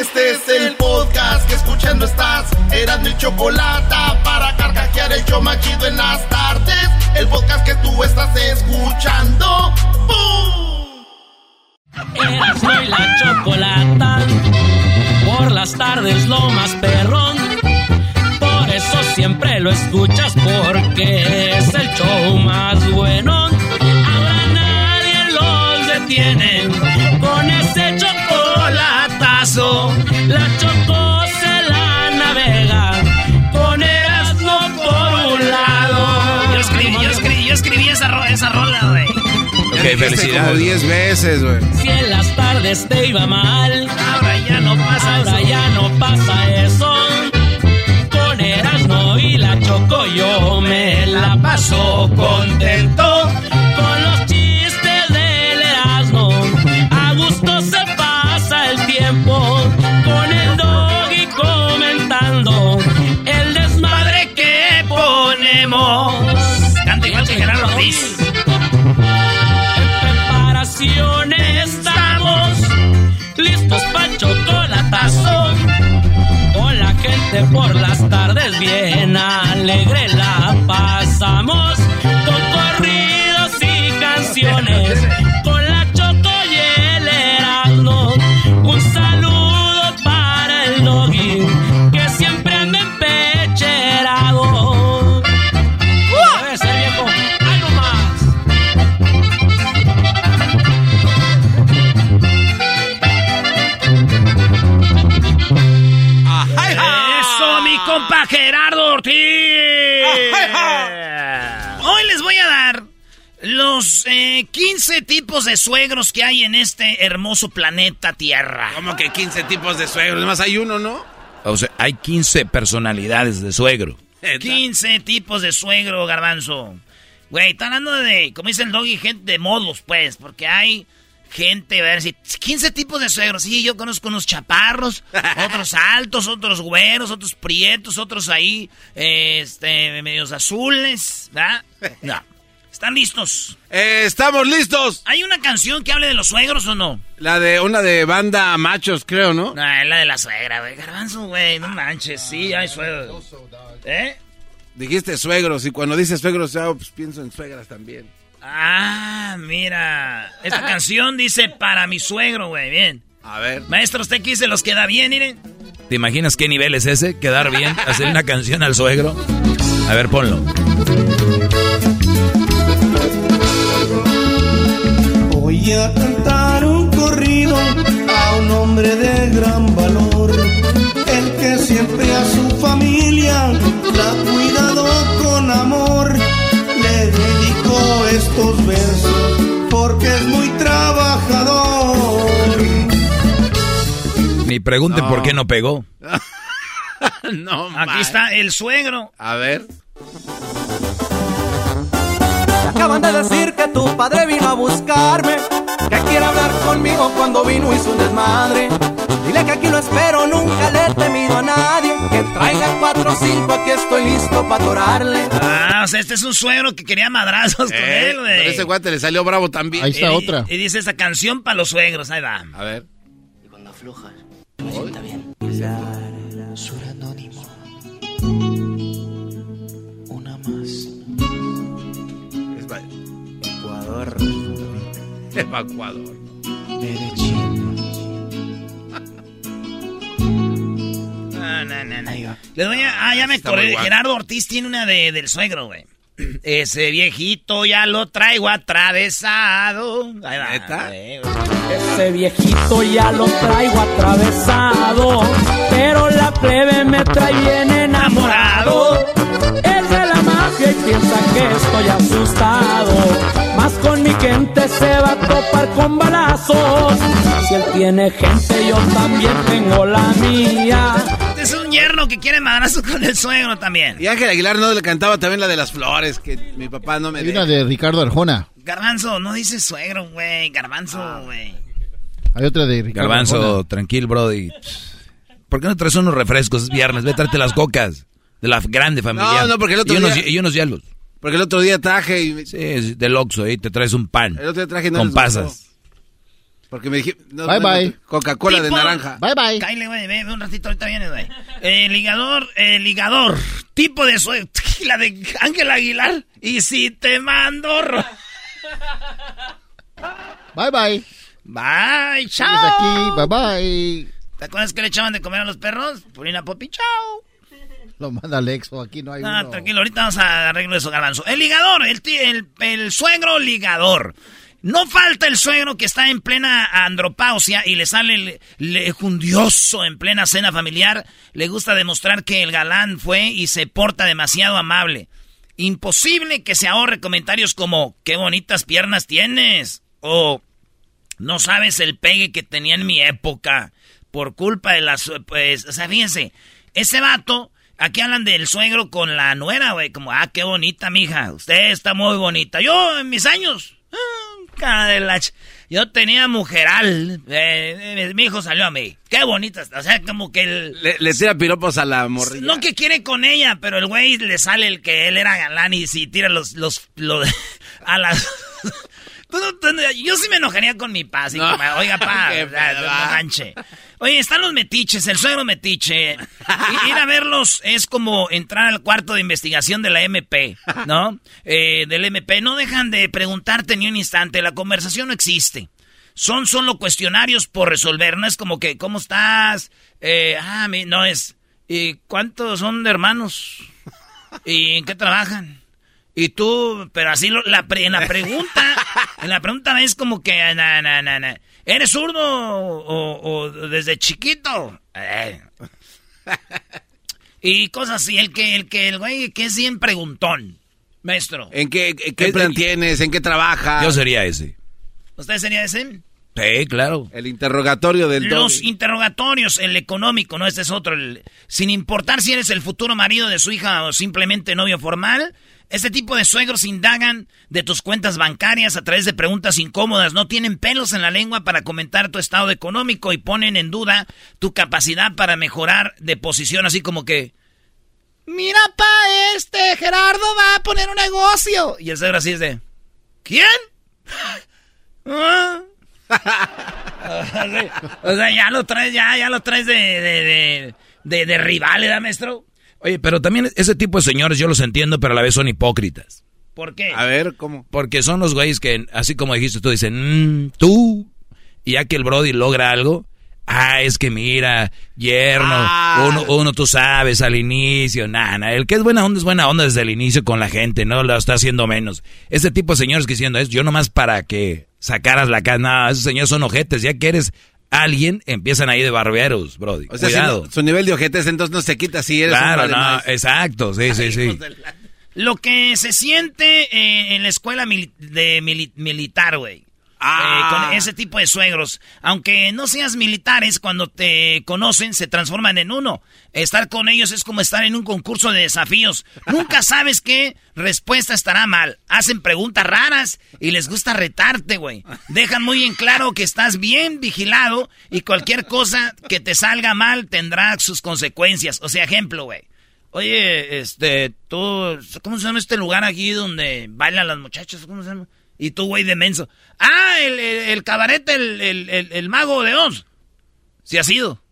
Este es el podcast que escuchando estás. Eran mi chocolate para carcajear el yo machido en las tardes. El podcast que tú estás escuchando. ¡Bum! Eras y la chocolata. Por las tardes lo más perrón. Por eso siempre lo escuchas porque es el show más bueno. Ahora nadie los detiene chocolatazo. La chocó se la navega con Erasmo por un lado. Yo escribí, yo escribí, yo escribí esa, ro- esa rola, güey. Ok, felicidades. Como 10 veces, güey. Si en las tardes te iba mal, Ahora ya no pasa ahora eso. ya no pasa eso. Con Erasmo y la Choco yo me la paso contento. Ponemos. Canta igual que Gerardo Ortiz. En preparación estamos listos para chocolatazo. Con la gente por las tardes bien alegre la pasamos. Con corridos y canciones. Ortiz. Hoy les voy a dar los eh, 15 tipos de suegros que hay en este hermoso planeta Tierra. Como que 15 tipos de suegros, además hay uno, ¿no? O sea, hay 15 personalidades de suegro. 15 tipos de suegro, garbanzo. Güey, está hablando de, como dice el doggy, gente de modos, pues, porque hay gente, a ver si 15 tipos de suegros. Sí, yo conozco unos chaparros, otros altos, otros güeros, otros prietos, otros ahí, este, medios azules, ¿verdad? No. ¿Están listos? Eh, estamos listos. ¿Hay una canción que hable de los suegros o no? La de una de banda machos, creo, ¿no? No, es la de la suegra, güey. Garbanzo, güey, no manches, sí, hay suegros. ¿Eh? Dijiste suegros y cuando dices suegros, ya, pues pienso en suegras también. Ah, mira. Esta canción dice para mi suegro, güey. Bien. A ver. Maestro, ¿usted qué se los queda bien, miren? ¿Te imaginas qué nivel es ese? Quedar bien, hacer una canción al suegro. A ver, ponlo. Voy a cantar un corrido a un hombre de gran valor, el que siempre a su familia la ha cuidado con amor. Estos versos porque es muy trabajador. Ni pregunten por qué no pegó. no, Aquí está el suegro. A ver. Acaban de decir que tu padre vino a buscarme, que quiere hablar conmigo cuando vino hizo un desmadre. Dile que aquí lo espero, nunca le he temido a nadie. Que traiga cuatro o cinco, aquí estoy listo para adorarle. Ah, o sea, este es un suegro que quería madrazos con Eh, él, güey. ese guate le salió bravo también. Y di- Y dice esa canción para los suegros, ahí va. A ver. Cuando aflojas, me sienta bien. Sur anónimo. Una más. Ecuador. Evacuador. Medellín. no, no, no. Les voy a, ah, ya me guapo. Gerardo Ortiz tiene una de, del suegro, güey. Ese viejito ya lo traigo atravesado. Ahí va. ¿Neta? güey, güey. Ese viejito ya lo traigo atravesado, pero la plebe me trae bien enamorado. Es de la mafia y piensa que estoy asustado. Más con mi gente se va a topar con balazos. Si él tiene gente, yo también tengo la mía. Este es un yerno que quiere madrazo con el suegro también. Y Ángel Aguilar no le cantaba también la de las flores, que mi papá no me Hay una de Ricardo Arjona. Garbanzo, no dice suegro, güey. Garbanzo, güey. Hay otra de Ricardo Garbanzo, Arjona. tranquilo, Brody. ¿Por qué no traes unos refrescos? Es viernes, ve a traerte las cocas. De la grande familia. No, no, porque el otro y unos, día- y unos hielos. Porque el otro día traje y... Sí, del Oxxo, ahí te traes un pan. El otro día traje no con pasas. Porque me dije... no, Bye, no, no, bye. Coca-Cola de naranja. Bye bye. Cállate, güey, ve, ve un ratito, ahorita vienes, güey. El ligador, el ligador, tipo de suegro, la de Ángel Aguilar. Y si te mando... Bye bye. Bye, chao. aquí. Bye bye. ¿Te acuerdas que le echaban de comer a los perros? Purina Popi, chao. Lo manda Alexo. Aquí no hay Ah, uno. tranquilo, ahorita vamos a arreglo eso, garbanzo. El ligador, el, el, el suegro ligador. No falta el suegro que está en plena andropausia y le sale el lejundioso en plena cena familiar. Le gusta demostrar que el galán fue y se porta demasiado amable. Imposible que se ahorre comentarios como, qué bonitas piernas tienes. O, no sabes el pegue que tenía en mi época. Por culpa de las... Pues, o sea, fíjense. Ese vato... Aquí hablan del suegro con la nuera, güey. Como, ah, qué bonita, mija. Usted está muy bonita. Yo, en mis años... ah, cara de la ch- Yo tenía mujeral. Eh, eh, mi hijo salió a mí. Qué bonita. O sea, como que el... Le, le tira piropos a la morrilla. No que quiere con ella, pero el güey le sale el que él era galán y si tira los, los, los a las... Yo sí me enojaría con mi pa, así No. como, oiga pa, Qué o sea, no manche. Oye, están los metiches, el suegro metiche. Ir a verlos es como entrar al cuarto de investigación de la MP, ¿no? Eh, del MP. No dejan de preguntarte ni un instante, la conversación no existe. Son solo cuestionarios por resolver, no es como que, ¿cómo estás? Eh, ah, no es, ¿y cuántos son de hermanos? ¿Y en qué trabajan? Y tú, pero así lo- la pre- en la pregunta, en la pregunta es como que, na, na, na, na, ¿eres zurdo o, o desde chiquito? Eh. Y cosas así, el que, el que, el güey que es bien preguntón, maestro. ¿En qué, en qué plan tienes? ¿En qué trabajas? Yo sería ese. ¿Usted sería ese? Sí, claro. El interrogatorio del Los interrogatorios, el económico, ¿no? Este es otro. el- sin importar si eres el futuro marido de su hija o simplemente novio formal, este tipo de suegros indagan de tus cuentas bancarias a través de preguntas incómodas. No tienen pelos en la lengua para comentar tu estado económico y ponen en duda tu capacidad para mejorar de posición, así como que... Mira, pa, este Gerardo va a poner un negocio. Y el suegro así es de... ¿Quién? ¿Ah? o sea, ya lo traes, ya, ya lo traes de, de, de, de, de ¿eh, maestro? Oye, pero también ese tipo de señores yo los entiendo, pero a la vez son hipócritas. ¿Por qué? A ver, ¿cómo? Porque son los güeyes que, así como dijiste tú, dicen, "Mm, tú, y ya que el Brody logra algo, ah, es que mira, yerno, Ah. uno, uno tú sabes al inicio, nada, el que es buena onda es buena onda desde el inicio con la gente, no lo está haciendo menos. Ese tipo de señores que diciendo es, yo nomás para que sacaras la cara, no, esos señores son ojetes, ya que eres alguien, empiezan ahí de barberos, Brody, O sea, si cuidado. no- su nivel de ojetes entonces no se quita si eres Claro, un no, más. exacto, sí, sí, sí. Lo que se siente eh, en la escuela mili- de mili- militar, güey. Ah. Eh, con ese tipo de suegros. Aunque no seas militares, cuando te conocen, se transforman en uno. Estar con ellos es como estar en un concurso de desafíos. Nunca sabes qué respuesta estará mal. Hacen preguntas raras y les gusta retarte, güey. Dejan muy en claro que estás bien vigilado y cualquier cosa que te salga mal tendrá sus consecuencias. O sea, ejemplo, güey. Oye, este, tú, ¿cómo se llama este lugar aquí donde bailan las muchachas? ¿Cómo se llama? Y tú, güey, de menso. Ah, el, el, el cabaret, el, el, mago de Oz. Sí ha sido.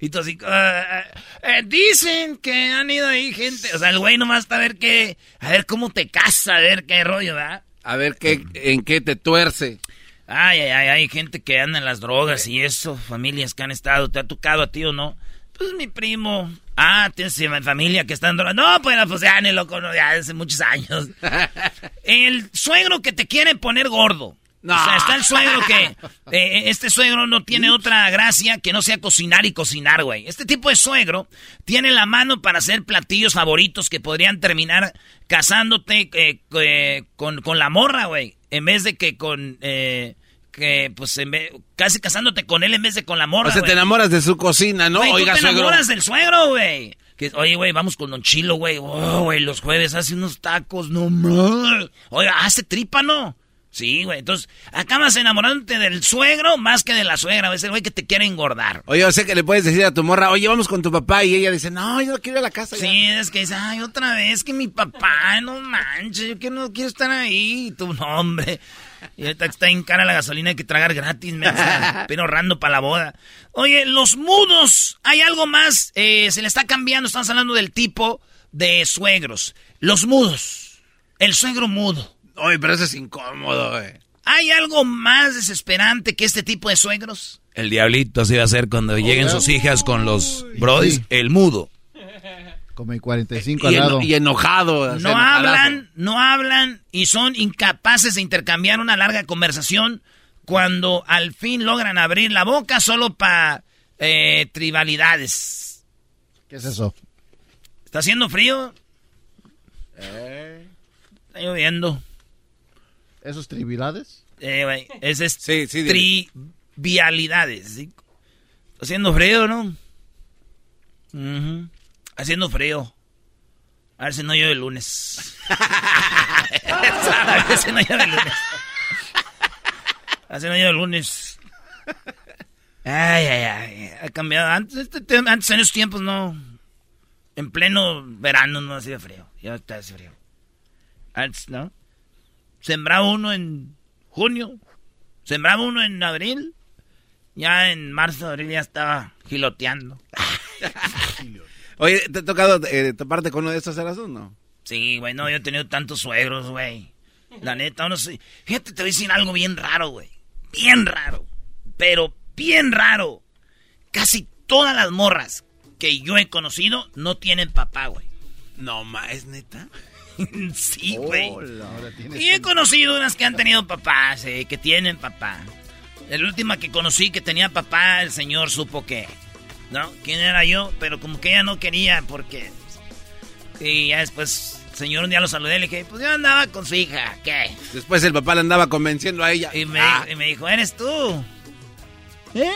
Y tú así, "Ah, eh, dicen que han ido ahí gente. O sea, el güey nomás está a ver qué, a ver cómo te casa, a ver qué rollo, ¿verdad? A ver qué, en qué te tuerce. Ay, ay, ay, hay gente que anda en las drogas y eso, familias que han estado, ¿te ha tocado a ti o no? Pues mi primo. Ah, tienes familia que está en. No, pues, pues ya ni lo conozco, ya hace muchos años. El suegro que te quiere poner gordo. No. O sea, está el suegro que... eh, este suegro no tiene otra gracia que no sea cocinar y cocinar, güey. Este tipo de suegro tiene la mano para hacer platillos favoritos que podrían terminar casándote eh, eh, con, con la morra, güey. En vez de que con... que, pues, en vez- casi casándote con él en vez de con la morra, O sea, te enamoras de su cocina, ¿no? Güey, Oiga, tú te suegro. enamoras del suegro, güey. Que, Oye, güey, vamos con Don Chilo, güey. Oh, güey, los jueves hace unos tacos, no más. Oiga, hace tripa, ¿no? Sí, güey. Entonces, acabas enamorándote del suegro más que de la suegra. Es el güey que te quiere engordar. Oye, o sea que le puedes decir a tu morra, oye, vamos con tu papá. Y ella dice, no, yo no quiero ir a la casa. ya". Sí, es que dice, ay, otra vez que mi papá, no manches, yo que no quiero estar ahí. Y tú, no, hombre. Y ahorita está en cara la gasolina, hay que tragar gratis, me pero ahorrando para la boda. Oye, los mudos, hay algo más, eh, se le está cambiando, estamos hablando del tipo de suegros. Los mudos, el suegro mudo. Oye, pero eso es incómodo, güey. ¿Hay algo más desesperante que este tipo de suegros? El diablito así va a ser cuando lleguen sus hijas con los brodis, Sí. el mudo. Como el 45 al Y, lado. eno- y enojado. No hablan, no hablan y son incapaces de intercambiar una larga conversación cuando al fin logran abrir la boca solo para tribalidades. ¿Qué es eso? ¿Está haciendo frío? Está lloviendo. ¿Esos tribilades? Eh, güey, ese es Sí, sí, dile. trivialidades. haciendo frío, ¿no? Haciendo frío. A ver si no llueve el lunes. A ver si no llueve el lunes. A ver si no llueve el lunes. Ay, ay, ay. Ha cambiado. Antes, este antes en esos tiempos no. En pleno verano no hacía frío. Ya está hace frío. Antes, ¿no? Sembraba uno en junio. Sembraba uno en abril. Ya en marzo, abril ya estaba giloteando. Oye, ¿te ha tocado eh, toparte con uno de estos eras o no? Sí, güey, no, yo he tenido tantos suegros, güey. La neta, uno sí. Fíjate, te voy a decir algo bien raro, güey. Bien raro. Pero bien raro. Casi todas las morras que yo he conocido no tienen papá, güey. No, ma, ¿es neta? sí, güey. Y he conocido unas que han tenido papás, eh, que tienen papá. La última que conocí que tenía papá, el señor supo que, ¿no? ¿Quién era yo? Pero como que ella no quería porque... Y ya después, el señor un día lo saludé y le dije, pues yo andaba con su hija, ¿qué? Después el papá le andaba convenciendo a ella. Y me, Ah, y me dijo, ¿eres tú? ¿Eh?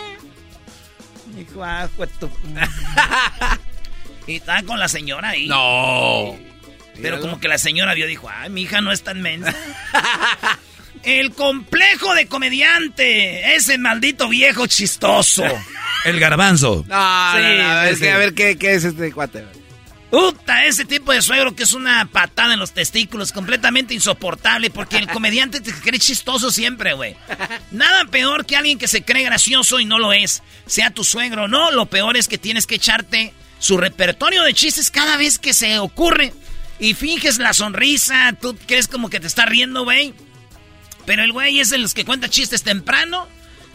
Me dijo, ah, pues tú. y estaba con la señora ahí. no. Pero como que la señora vio, dijo, ay, mi hija no es tan mensa. El complejo de comediante. Ese maldito viejo chistoso. El garbanzo. No, Sí, no, no, sí, es sí. que a ver qué, qué es este cuate. Puta, ese tipo de suegro que es una patada en los testículos, completamente insoportable, porque el comediante te cree chistoso siempre, güey. Nada peor que alguien que se cree gracioso y no lo es, sea tu suegro o no. Lo peor es que tienes que echarte su repertorio de chistes cada vez que se ocurre. Y finges la sonrisa, tú crees como que te está riendo, güey. Pero el güey es los que cuenta chistes temprano.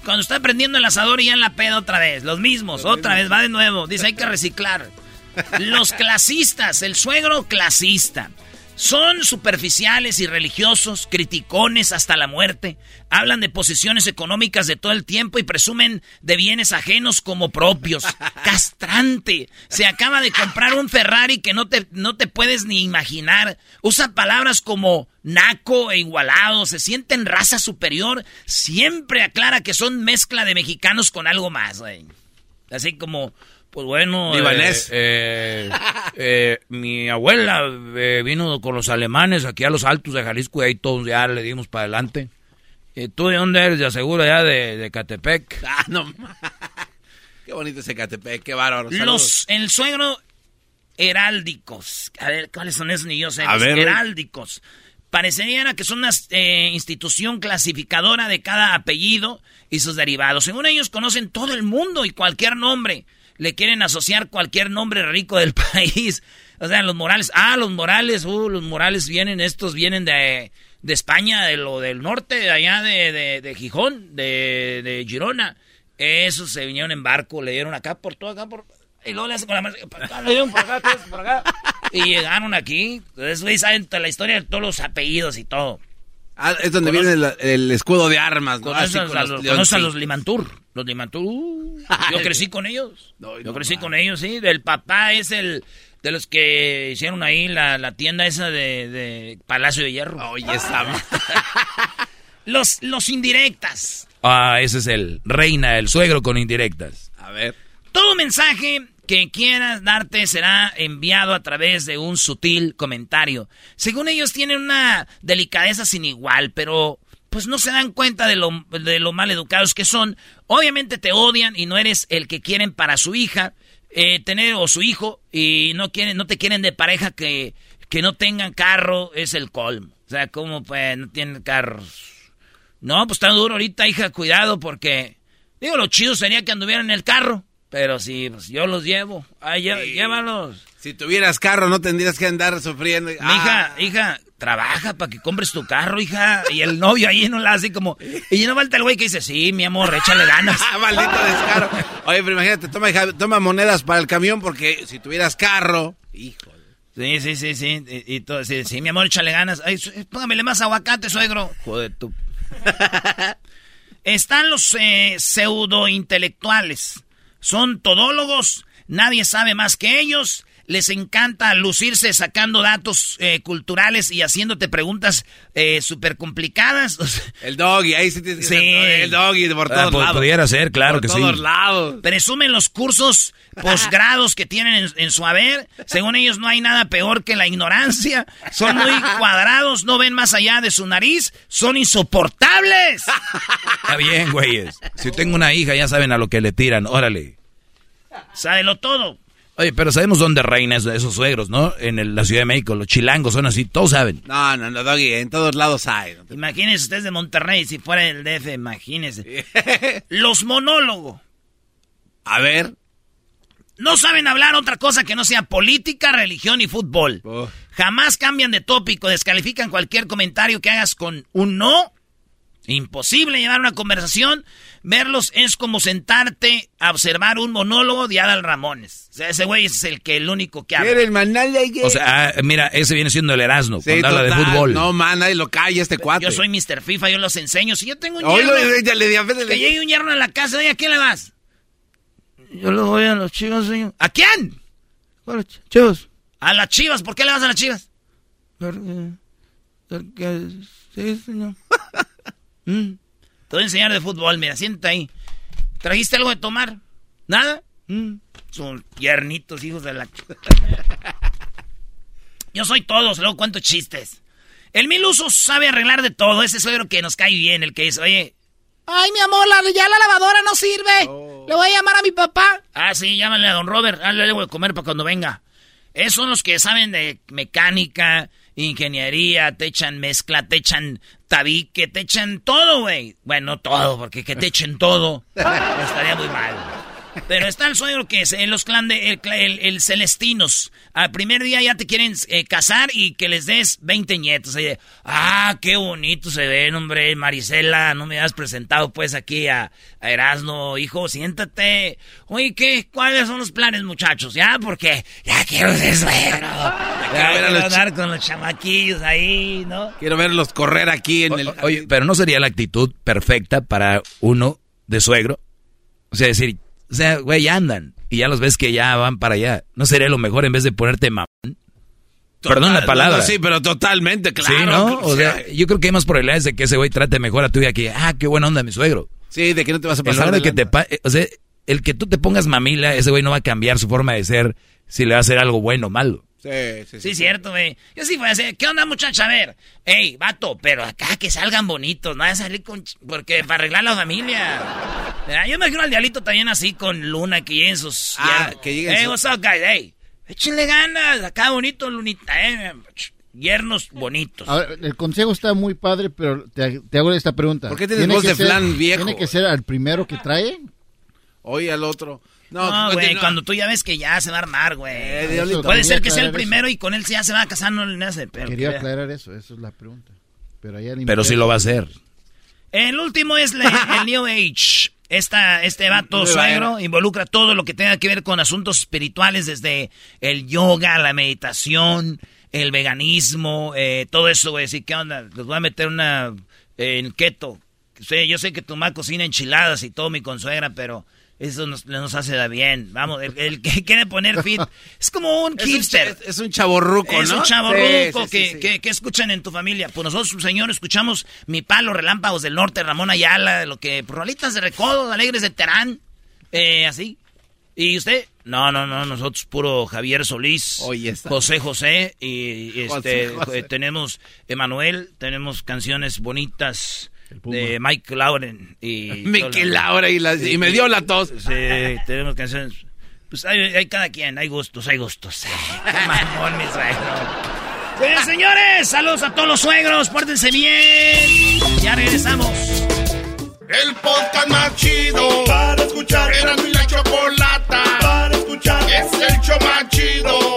Cuando está prendiendo el asador y ya en la peda otra vez. Los mismos, otra vez, va de nuevo. Dice, hay que reciclar. Los clasistas, el suegro clasista. Son superficiales y religiosos, criticones hasta la muerte. Hablan de posiciones económicas de todo el tiempo y presumen de bienes ajenos como propios. Castrante. Se acaba de comprar un Ferrari que no te, no te puedes ni imaginar. Usa palabras como naco e igualado. Se siente en raza superior. Siempre aclara que son mezcla de mexicanos con algo más, güey. Así como, pues bueno. Libanés. Eh, eh, mi abuela eh, vino con los alemanes aquí a los altos de Jalisco y ahí todos ya le dimos para adelante. ¿Y tú de dónde eres? De aseguro ya de, de Catepec. Ah, no. Qué bonito ese Catepec, qué bárbaro. Los, el suegro heráldicos. A ver, ¿cuáles son esos? Ni yo sé. A ver. heráldicos. Parecería que son una eh, institución clasificadora de cada apellido y sus derivados. Según ellos conocen todo el mundo y cualquier nombre. Le quieren asociar cualquier nombre rico del país. O sea, los Morales. Ah, los Morales. Uh, los Morales vienen, estos vienen de, de España, de lo del norte, de allá de, de, de Gijón, de, de Girona. Esos se vinieron en barco, le dieron acá por todo acá por... Y luego le hace con la mano, acá, le dieron por acá, por acá. Y llegaron aquí. Entonces, güey, saben toda la historia de todos los apellidos y todo. Ah, es donde viene el, el escudo de armas, ¿no? Conoces, Así con a, los los, leoncitos. conoces a los Limantur. Los uh, yo crecí con ellos. No, yo crecí con ellos, sí. Del papá es el de los que hicieron ahí la, la tienda esa de, de Palacio de Hierro. Oye, esa... Los, los indirectas. Ah, ese es el reina, el suegro con indirectas. A ver. Todo mensaje que quieras darte será enviado a través de un sutil comentario. Según ellos tienen una delicadeza sin igual, pero pues no se dan cuenta de lo, de lo mal educados que son. Obviamente te odian y no eres el que quieren para su hija, eh, tener o su hijo, y no quieren, no te quieren de pareja que, que no tengan carro, es el colmo. O sea, ¿cómo pues no tienen carros? No, pues está duro ahorita, hija, cuidado, porque... Digo, lo chido sería que anduvieran en el carro. Pero sí, pues yo los llevo. Ay, Sí. llévalos. Si tuvieras carro, no tendrías que andar sufriendo. Mi Ah, hija, hija, trabaja para que compres tu carro, hija. Y el novio ahí no la hace como... Y no falta el güey que dice, sí, mi amor, échale ganas. Maldito descaro. Oye, pero imagínate, toma, hija, toma monedas para el camión porque si tuvieras carro, hijo. Sí, sí, sí, sí. Y, y todo, sí, sí, mi amor, échale ganas. Ay, póngamele más aguacate, suegro. Joder, tú. Están los eh, pseudo-intelectuales. Son todólogos. Nadie sabe más que ellos. Les encanta lucirse sacando datos eh, culturales y haciéndote preguntas eh, súper complicadas. El doggy, ahí sí tienes que Sí. ser el doggy por Ah, todos pu- lados. pudiera ser, claro por que sí. todos lados. Presumen los cursos posgrados que tienen en, en su haber. Según ellos no hay nada peor que la ignorancia. Son muy cuadrados, no ven más allá de su nariz. Son insoportables. Está bien, güeyes. Si tengo una hija, ya saben a lo que le tiran. Órale. Sábelo todo. Oye, pero sabemos dónde reina eso- esos suegros, ¿no? En el- la Ciudad de México. Los chilangos son así, todos saben. No, no, no, doggy, en todos lados hay. no te- Imagínense ustedes de Monterrey, si fuera el DF, imagínense. Los monólogos. A ver. No saben hablar otra cosa que no sea política, religión y fútbol. Uf. Jamás cambian de tópico, descalifican cualquier comentario que hagas con un no. Imposible llevar una conversación. Verlos es como sentarte a observar un monólogo de Adal Ramones. O sea, ese güey es el que el único que habla. ¿Quiere el manal de O sea, ah, mira, ese viene siendo el Erasmo, Sí, cuando habla de total. fútbol. No, man, nadie lo calla este cuate. Yo soy Mr. FIFA, yo los enseño. Si yo tengo un Oye, yerno, le- le- le- que llegue un yerno a la casa, oye, ¿a quién le vas? Yo le voy a los chivas, señor. ¿A quién? A las chivas. A las chivas, ¿por qué le vas a las chivas? Porque, porque sí, señor. Mm. Te voy a enseñar de fútbol, mira, siéntate ahí. ¿Trajiste algo de tomar? ¿Nada? Mm. Son tiernitos, hijos de la... Yo soy todos, luego cuento chistes. El mil usos sabe arreglar de todo, ese suegro que nos cae bien, el que dice, oye... Ay, mi amor, la- ya la lavadora no sirve. Le voy a llamar a mi papá. Ah, sí, llámale a don Robert. Ah, le voy a comer para cuando venga. Esos son los que saben de mecánica, ingeniería, te echan mezcla, te echan tabique, te echan todo, güey. Bueno, no todo, porque que te echen todo estaría muy mal. Pero está el suegro que es en los clan de el, el- el Celestinos. Al primer día ya te quieren eh, casar y que les des 20 nietos. Ah, qué bonito se ven, hombre. Marisela, no me has presentado pues aquí a, a Erasmo, hijo, siéntate. Oye, ¿qué? ¿Cuáles son los planes, muchachos? Ya, porque ya quiero ser suegro. Ya ver a quiero andar con los chamaquillos ahí, ¿no? Quiero verlos correr aquí en el... Oye, pero no sería la actitud perfecta para uno de suegro. O sea, decir, o sea, güey, ya andan. Y ya los ves que ya van para allá. ¿No sería lo mejor en vez de ponerte mamón? Perdón la palabra. no, sí, pero totalmente, claro. sí, ¿no? O sea, yo creo que hay más probabilidades de que ese güey trate mejor a tu hija que, ah, qué buena onda mi suegro. sí, de que no te vas a pasar de que te... pa- O sea, el que tú te pongas mamila, ese güey no va a cambiar su forma de ser si le va a hacer algo bueno o malo. Sí, sí, Sí, cierto, güey. Yo sí fui a hacer, ¿qué onda, muchacha? A ver, ey, vato, pero acá que salgan bonitos, no vaya a salir con... ch- Porque para arreglar la familia. Mira, Yo me imagino al dialito también así con Luna, que lleguen sus... Ah, yernos. que lleguen Hey, sus- what's up, guys? Hey, échenle ganas, acá bonito, Lunita, eh. Yernos bonitos. A ver, el consejo está muy padre, pero te, te hago esta pregunta. ¿Por qué tienes ¿Tiene voz que de ser- flan viejo? ¿Tiene que ser al primero que trae? Oye, al otro. No, No, no, güey, no. cuando tú ya ves que ya se va a armar, güey. Eh, diablito. Puede ser que sea el eso. primero y con él ya se va a casar, no le nace, pero... Quería que- aclarar eso, eso es la pregunta. Pero, allá Pero sí lo va a hacer. El último es la- el New Age. Esta, este vato suegro involucra todo lo que tenga que ver con asuntos espirituales, desde el yoga, la meditación, el veganismo, eh, todo eso, güey. Así, ¿qué onda? Les voy a meter una eh, en keto. Sí, yo sé que tu mamá cocina enchiladas y todo mi consuegra, pero eso nos, nos hace da bien. Vamos, el, el que quiere poner fit es como un Es un hipster. Es un chaborruco, ¿no? Es un Sí, chavorruco sí, sí, que, sí. que- que escuchan en tu familia. Pues nosotros, señor, escuchamos Mi Palo, Relámpagos del Norte, Ramón Ayala, lo que... Rolitas de Recodo, Alegres de Terán, eh, así. ¿Y usted? No, no, no, nosotros puro Javier Solís, Oye. José José, y, y este, José, José. eh, tenemos Emanuel, tenemos canciones bonitas. De Mike Lauren y... Mickey Laura y, las- y me dio la tos. Sí, tenemos canciones. Pues hay, hay cada quien, hay gustos, hay gustos. Ay, mamón, mi suegro. Señores, saludos a todos los suegros, pórtense bien. Ya regresamos. El podcast más chido para escuchar. Era mi la chocolata para escuchar. Es el show más chido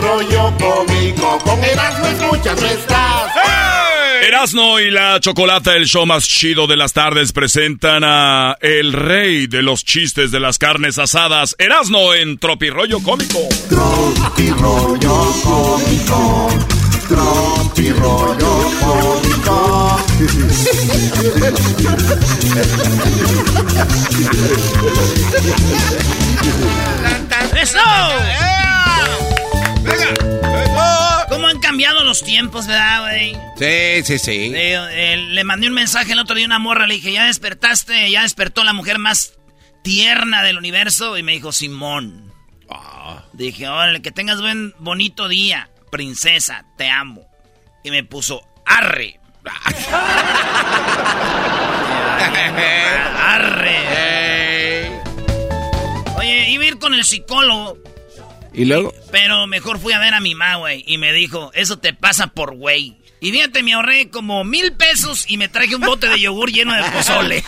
rollo cómico. Con Erasmo escuchas no estás. Erasno y la Chocolata, el show más chido de las tardes, presentan a el rey de los chistes de las carnes asadas, Erasno en Tropirollo Cómico. Tropi rollo cómico. Tropi rollo cómico. ¡Eso! ¿Cómo han cambiado los tiempos, verdad, güey? Sí, sí, sí. Le, eh, le mandé un mensaje el otro día a una morra, le dije, ¿ya despertaste? ¿Ya despertó la mujer más tierna del universo? Y me dijo, Simón. Dije, órale, que tengas buen, bonito día, princesa, te amo. Y me puso, arre. arre. Oye, iba a ir con el psicólogo, Y luego, pero mejor fui a ver a mi mamá, güey. Y me dijo, eso te pasa por güey. Y fíjate, me ahorré como mil pesos y me traje un bote de yogur lleno de pozole.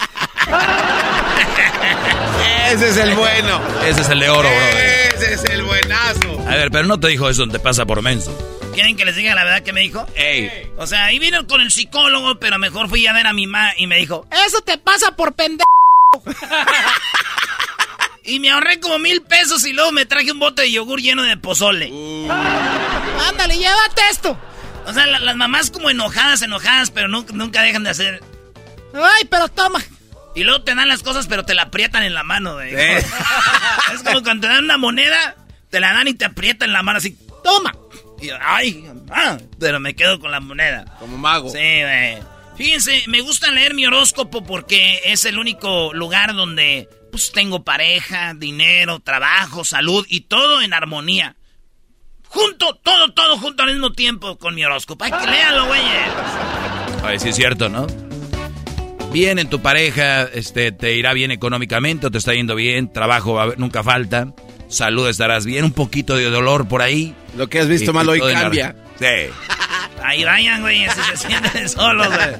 ese es el bueno. Ese es el de oro, bro. Ese es el buenazo. A ver, pero no te dijo eso, te pasa por menso. ¿Quieren que les diga la verdad que me dijo? Ey. O sea, ahí vino con el psicólogo, pero mejor fui a ver a mi mamá y me dijo, eso te pasa por pendejo. y me ahorré como mil pesos y luego me traje un bote de yogur lleno de pozole. Ándale, llévate esto. O sea, la- las mamás como enojadas, enojadas, pero nunca, nunca dejan de hacer. Ay, pero toma. Y luego te dan las cosas, pero te la aprietan en la mano, güey. Eh. es como cuando te dan una moneda, te la dan y te aprietan en la mano así, toma. Y yo, ay, ah, pero me quedo con la moneda. Como mago. Sí, güey. Fíjense, me gusta leer mi horóscopo porque es el único lugar donde pues tengo pareja, dinero, trabajo, salud y todo en armonía. Junto, todo, todo junto al mismo tiempo con mi horóscopo. Hay que léanlo, güeyes. Ay, sí es cierto, ¿no? Bien en tu pareja, este, te irá bien económicamente o te está yendo bien, trabajo va nunca falta, salud estarás bien, un poquito de dolor por ahí, Lo que has visto Y- mal y hoy cambia. Sí. Ahí vayan, güey, así se sienten solos, güey.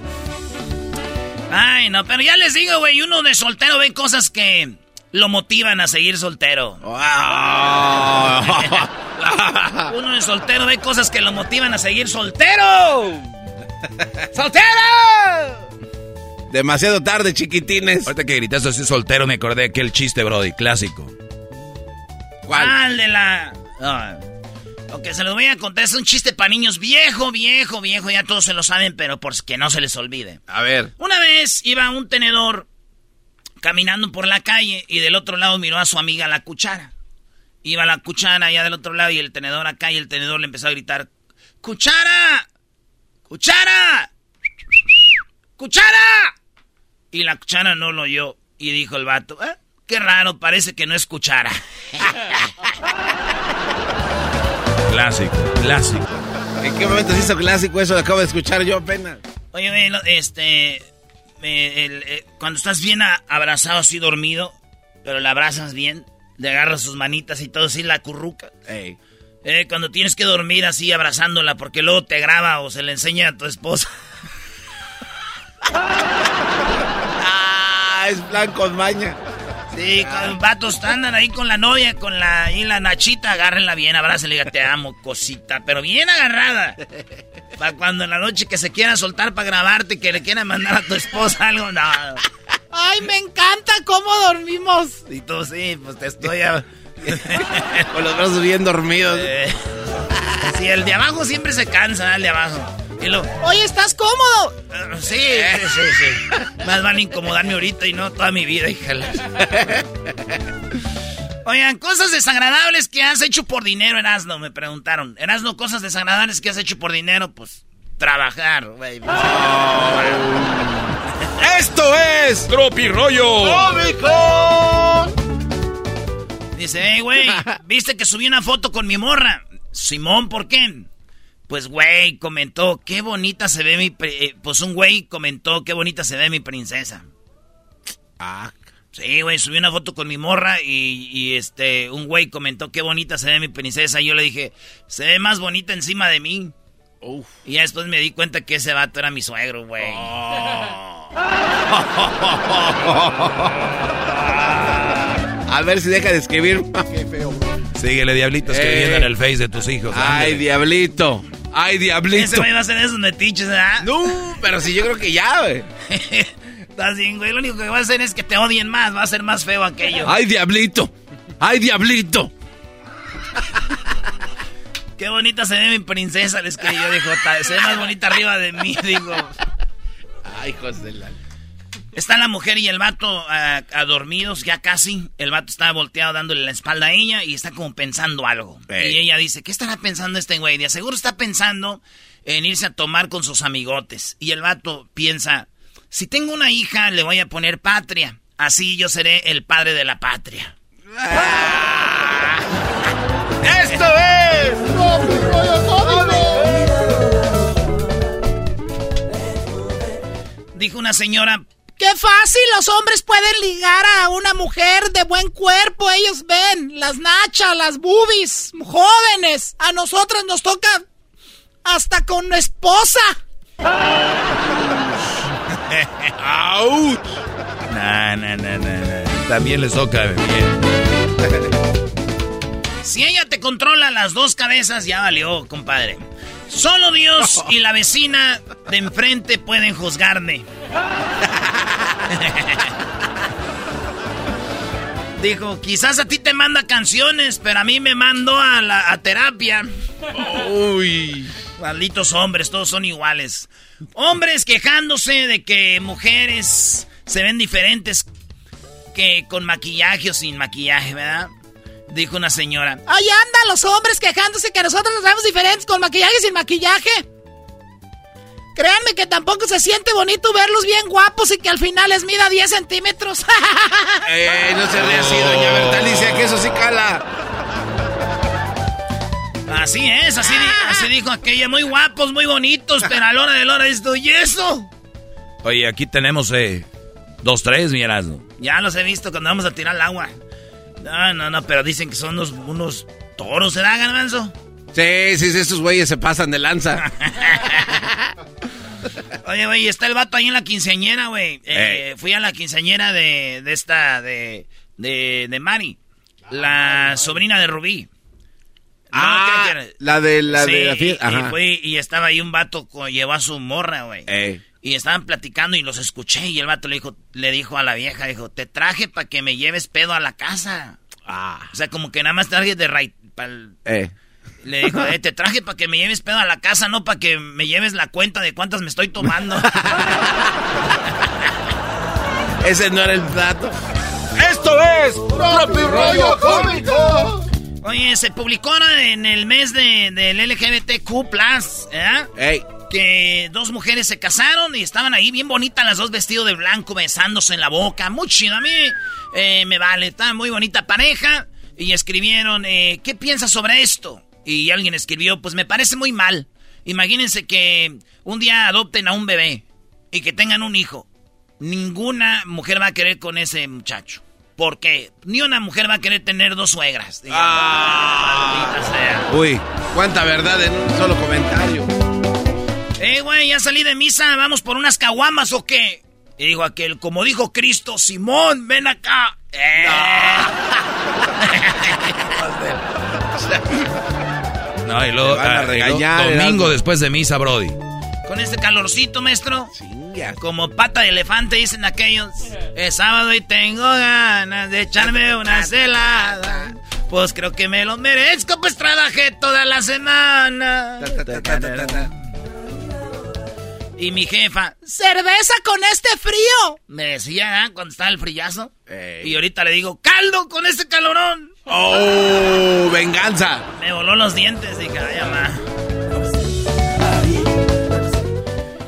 Ay, no, pero ya les digo, güey, uno de soltero ve cosas que lo motivan a seguir soltero. uno de soltero ve cosas que lo motivan a seguir soltero. ¡Soltero! Demasiado tarde, chiquitines. Ahorita que gritaste así soltero me acordé de aquel chiste, Brody, clásico. ¿Cuál? de la... Ah, ok, se lo voy a contar. Es un chiste para niños viejo, viejo, viejo. Ya todos se lo saben, pero por que no se les olvide. A ver. Una vez iba un tenedor caminando por la calle y del otro lado miró a su amiga la cuchara. Iba la cuchara allá del otro lado y el tenedor acá y el tenedor le empezó a gritar, ¡Cuchara! ¡Cuchara! ¡Cuchara! Y la cuchara no lo oyó y dijo el vato, "Eh, qué raro, parece que no es cuchara. Clásico, clásico. ¿En qué momento se hizo clásico eso? Lo acabo de escuchar yo apenas. Oye, güey, este. eh, el- eh, cuando estás bien abrazado, así dormido, pero la abrazas bien, le agarras sus manitas y todo así, la curruca. Eh, cuando tienes que dormir así abrazándola, porque luego te graba o se le enseña a tu esposa. Ah, es blanco maña. Sí, con vatos andan ahí con la novia, con la, ahí la nachita, agárrenla bien, abrácenle y diga, te amo, cosita, pero bien agarrada. Para cuando en la noche que se quiera soltar para grabarte, que le quieran mandar a tu esposa algo, no. Ay, me encanta cómo dormimos. Y tú sí, pues te estoy... a- Con los brazos bien dormidos. Eh, sí, el de abajo siempre se cansa, el de abajo. Y lo, Oye, ¿estás cómodo? Eh, sí, sí, sí, sí. Más van a incomodarme ahorita y no toda mi vida, híjala. Oigan, cosas desagradables que has hecho por dinero, Erasno, me preguntaron. Erasno, cosas desagradables que has hecho por dinero, pues trabajar, güey. ¡Esto es! ¡Tropi rollo! Dice, hey, güey, ¿viste que subí una foto con mi morra? Simón, ¿por qué? Pues, güey, comentó, qué bonita se ve mi... eh, Pues un güey comentó, qué bonita se ve mi princesa. Ah. Sí, güey, subí una foto con mi morra y, y, este, un güey comentó, qué bonita se ve mi princesa. Y yo le dije, se ve más bonita encima de mí. Y ya después me di cuenta que ese vato era mi suegro, güey. A ver si deja de escribir. Qué feo. Síguele, diablito, escribiendo Eh. en el face de tus hijos. Ay, ándale. diablito. Ay, Ese diablito. güey va a hacer esos metiches, ¿verdad? No, pero si yo creo que ya, güey. Estás bien, güey. Lo único que va a hacer es que te odien más. Va a ser más feo aquello. Ay, diablito. Ay, diablito. Qué bonita se ve mi princesa, le escribí yo. Dijo, "Ta- se ve más bonita arriba de mí. Digo, Ay, hijos de la... está la mujer y el vato ah, a dormidos, ya casi. El vato está volteado dándole la espalda a ella y está como pensando algo. Y ella dice, ¿qué estará pensando este güey? De seguro está pensando en irse a tomar con sus amigotes. Y el vato piensa, si tengo una hija, le voy a poner patria. Así yo seré el padre de la patria. ¡Esto es! Dijo una señora, Qué fácil los hombres pueden ligar a una mujer de buen cuerpo. Ellos ven las nachas, las boobies, jóvenes. A nosotros nos toca hasta con esposa. ¡Auch! Nah, nah, nah, nah, nah. También les toca bien. Si ella te controla las dos cabezas, ya valió, compadre. Solo Dios y la vecina de enfrente pueden juzgarme. Dijo, quizás a ti te manda canciones, pero a mí me mandó a la a terapia. Uy. Malditos hombres, todos son iguales. Hombres quejándose de que mujeres se ven diferentes que con maquillaje o sin maquillaje, ¿verdad? Dijo una señora. Ahí andan los hombres quejándose que nosotros nos vemos diferentes con maquillaje y sin maquillaje. Créanme que tampoco se siente bonito verlos bien guapos y que al final les mida 10 centímetros. Eh, no se ríe así, doña Bertalicia, que eso sí cala. Así es, así, así dijo aquella. Muy guapos, muy bonitos, pero a la hora de la hora esto y eso. Oye, aquí tenemos eh, dos, tres, mi Erasmo. Ya los he visto cuando vamos a tirar el agua. No, no, no, pero dicen que son unos, unos toros, ¿será, Garbanzo? Sí, sí, sí, estos güeyes se pasan de lanza. Oye, güey, está el vato ahí en la quinceañera, güey. Eh, fui a la quinceañera de, de esta, de, de, de Mari, la sobrina de Rubí. No, Ah, creo que era- la de la de la Sí, fiesta. y, Ajá. fui, y estaba ahí un vato, co- llevó a su morra, güey. Ey. Y estaban platicando y los escuché y el vato le dijo, le dijo a la vieja, dijo, te traje para que me lleves pedo a la casa. Ah. O sea, como que nada más traje de right, pa'l- Eh. Le dijo, eh, te traje para que me lleves pedo a la casa, no para que me lleves la cuenta de cuántas me estoy tomando. Ese no era el dato. Esto es Tropi Rollo Cómico. Oye, se publicó ahora en el mes de, del LGBTQ+, ¿eh? Ey. Que dos mujeres se casaron y estaban ahí bien bonitas las dos vestidos de blanco, besándose en la boca. Muy chido, a mí eh, me vale, está muy bonita pareja. Y escribieron, eh, ¿qué piensas sobre esto? Y alguien escribió, pues me parece muy mal. Imagínense que un día adopten a un bebé y que tengan un hijo. Ninguna mujer va a querer con ese muchacho. Porque ni una mujer va a querer tener dos suegras. Ah. Uy, cuánta verdad en un solo comentario. Eh, güey, ya salí de misa, vamos por unas caguamas o qué. Y digo aquel, como dijo Cristo, Simón, ven acá. Eh. No, y luego, van a ah, y luego regañar, domingo después de misa, Brody. Con este calorcito, maestro. Como pata de elefante, dicen aquellos. Es sábado y tengo ganas de echarme una celada. Pues creo que me lo merezco, pues trabajé toda la semana. Y mi jefa, ¡Cerveza con este frío! me decía ¿eh? cuando estaba el frillazo. Y ahorita le digo, caldo con este calorón. ¡Oh! ¡Venganza! Me voló los dientes, dije, ay, mamá.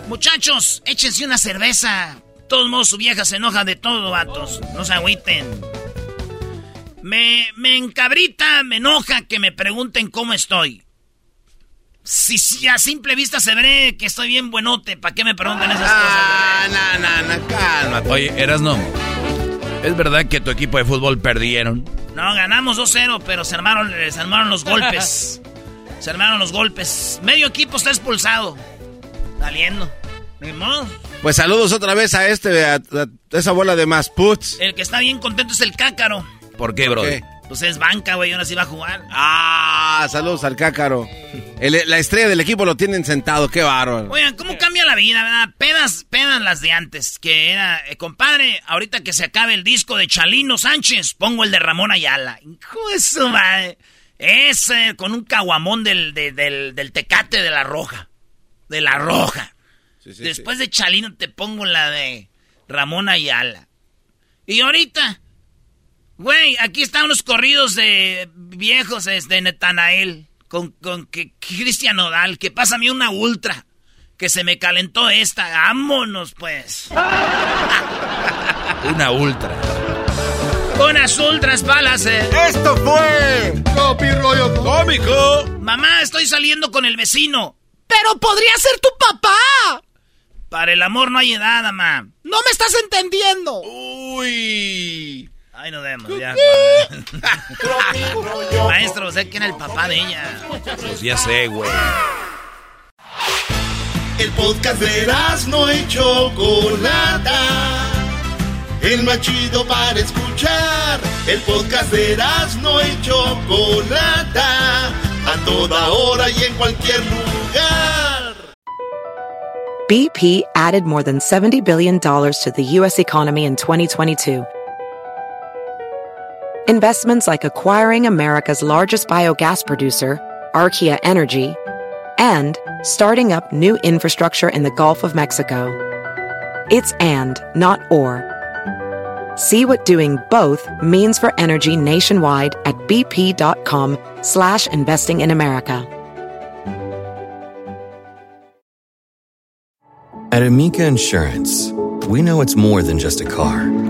Muchachos, échense una cerveza. De todos modos, su vieja se enoja de todo, vatos. No se agüiten. Me, me encabrita, me enoja que me pregunten cómo estoy. Si, si a simple vista se ve que estoy bien buenote, ¿para qué me preguntan esas Ah, no, no, no, cálmate. Oye, Erasno, ¿es verdad que tu equipo de fútbol perdieron? No, ganamos 2-0, pero se armaron, se armaron los golpes. se armaron los golpes. Medio equipo está expulsado. Saliendo. Ni modo. Pues saludos otra vez a este, a, a esa bola de Masputs. El que está bien contento es el cácaro. ¿Por qué, Brody? qué? Pues es banca, güey, ahora sí va a jugar. Ah, saludos al cácaro. El- la estrella del equipo lo tienen sentado, qué bárbaro. Oigan, ¿cómo cambia la vida, verdad? Pedas, pedas las de antes, que era, eh, compadre, ahorita que se acabe el disco de Chalino Sánchez, pongo el de Ramón Ayala. Hijo de su madre. Ese, con un caguamón del, de- del, del tecate de la roja. De la roja. Sí, sí, Después de Chalino te pongo la de Ramón Ayala. Y ahorita, güey, aquí están los corridos de viejos de Netanael. Con, con que Cristian Nodal, que pásame una ultra. Que se me calentó esta. Vámonos, pues. Una ultra. Unas ultras balas, eh. Esto fue Rollo Cómico. Mamá, estoy saliendo con el vecino. ¡Pero podría ser tu papá! Para el amor no hay edad, mamá. ¡No me estás entendiendo! Uy. Ay, nos vemos, ya. Maestro, sé quién era el papá de ella. Pues ya sé, güey. El podcast de no y Chocolata. El más chido para escuchar. El podcast de no y Chocolata. A toda hora y en cualquier lugar. BP added more than $70 billion to the U.S. economy in 2022. Investments like acquiring America's largest biogas producer, Archaea Energy, and starting up new infrastructure in the Gulf of Mexico. It's and, not or. See what doing both means for energy nationwide at bp.com slash investing in America. At Amica Insurance, we know it's more than just a car.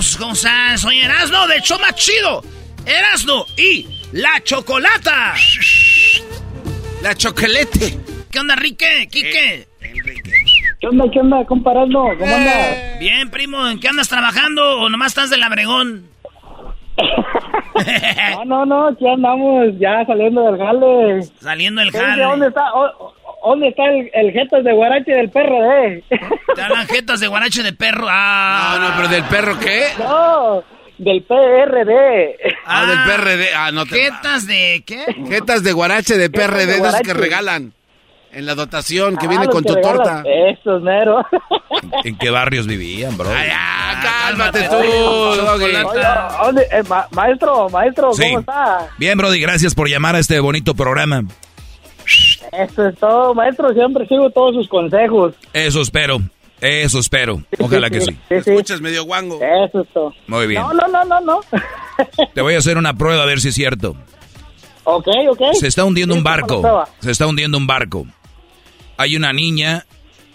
Amigos? ¿Cómo están? Soy Erasno de Choma Chido. Erasno y la Chocolata. La Chocolete. ¿Qué onda, Rique? ¿Quique? ¿Qué onda, qué onda, comparando? ¿Cómo andas? Bien, primo. ¿En qué andas trabajando o nomás estás del abregón? No, no, no, aquí andamos ya saliendo del jale. Saliendo del ¿Qué- jale. ¿Dónde está, o- dónde está el, el jetas de guarache del PRD? Te hablan jetas de guarache de perro. Ah. No, no, pero del perro, ¿qué? No, del PRD. Ah, del PRD. Ah, no te. ¿Jetas de qué? Jetas de guarache de PRD, de esos que regalan en la dotación, que Ah, viene con que tu regalan. torta. Eso, mero. ¿En qué barrios vivían, bro? Cálmate tú. Oye, ¿dónde- eh, ma- maestro, maestro, Sí. ¿cómo está? Bien, Brody, gracias por llamar a este bonito programa. Eso es todo, maestro, siempre sigo todos sus consejos. Eso espero, eso espero. Ojalá que sí. Escuchas medio guango. Eso es todo. Muy bien. No, no, no, no, no. Te voy a hacer una prueba a ver si es cierto. Ok, ok. Se está hundiendo un Sí, ¿cómo la barco. Se está hundiendo un barco. Hay una niña,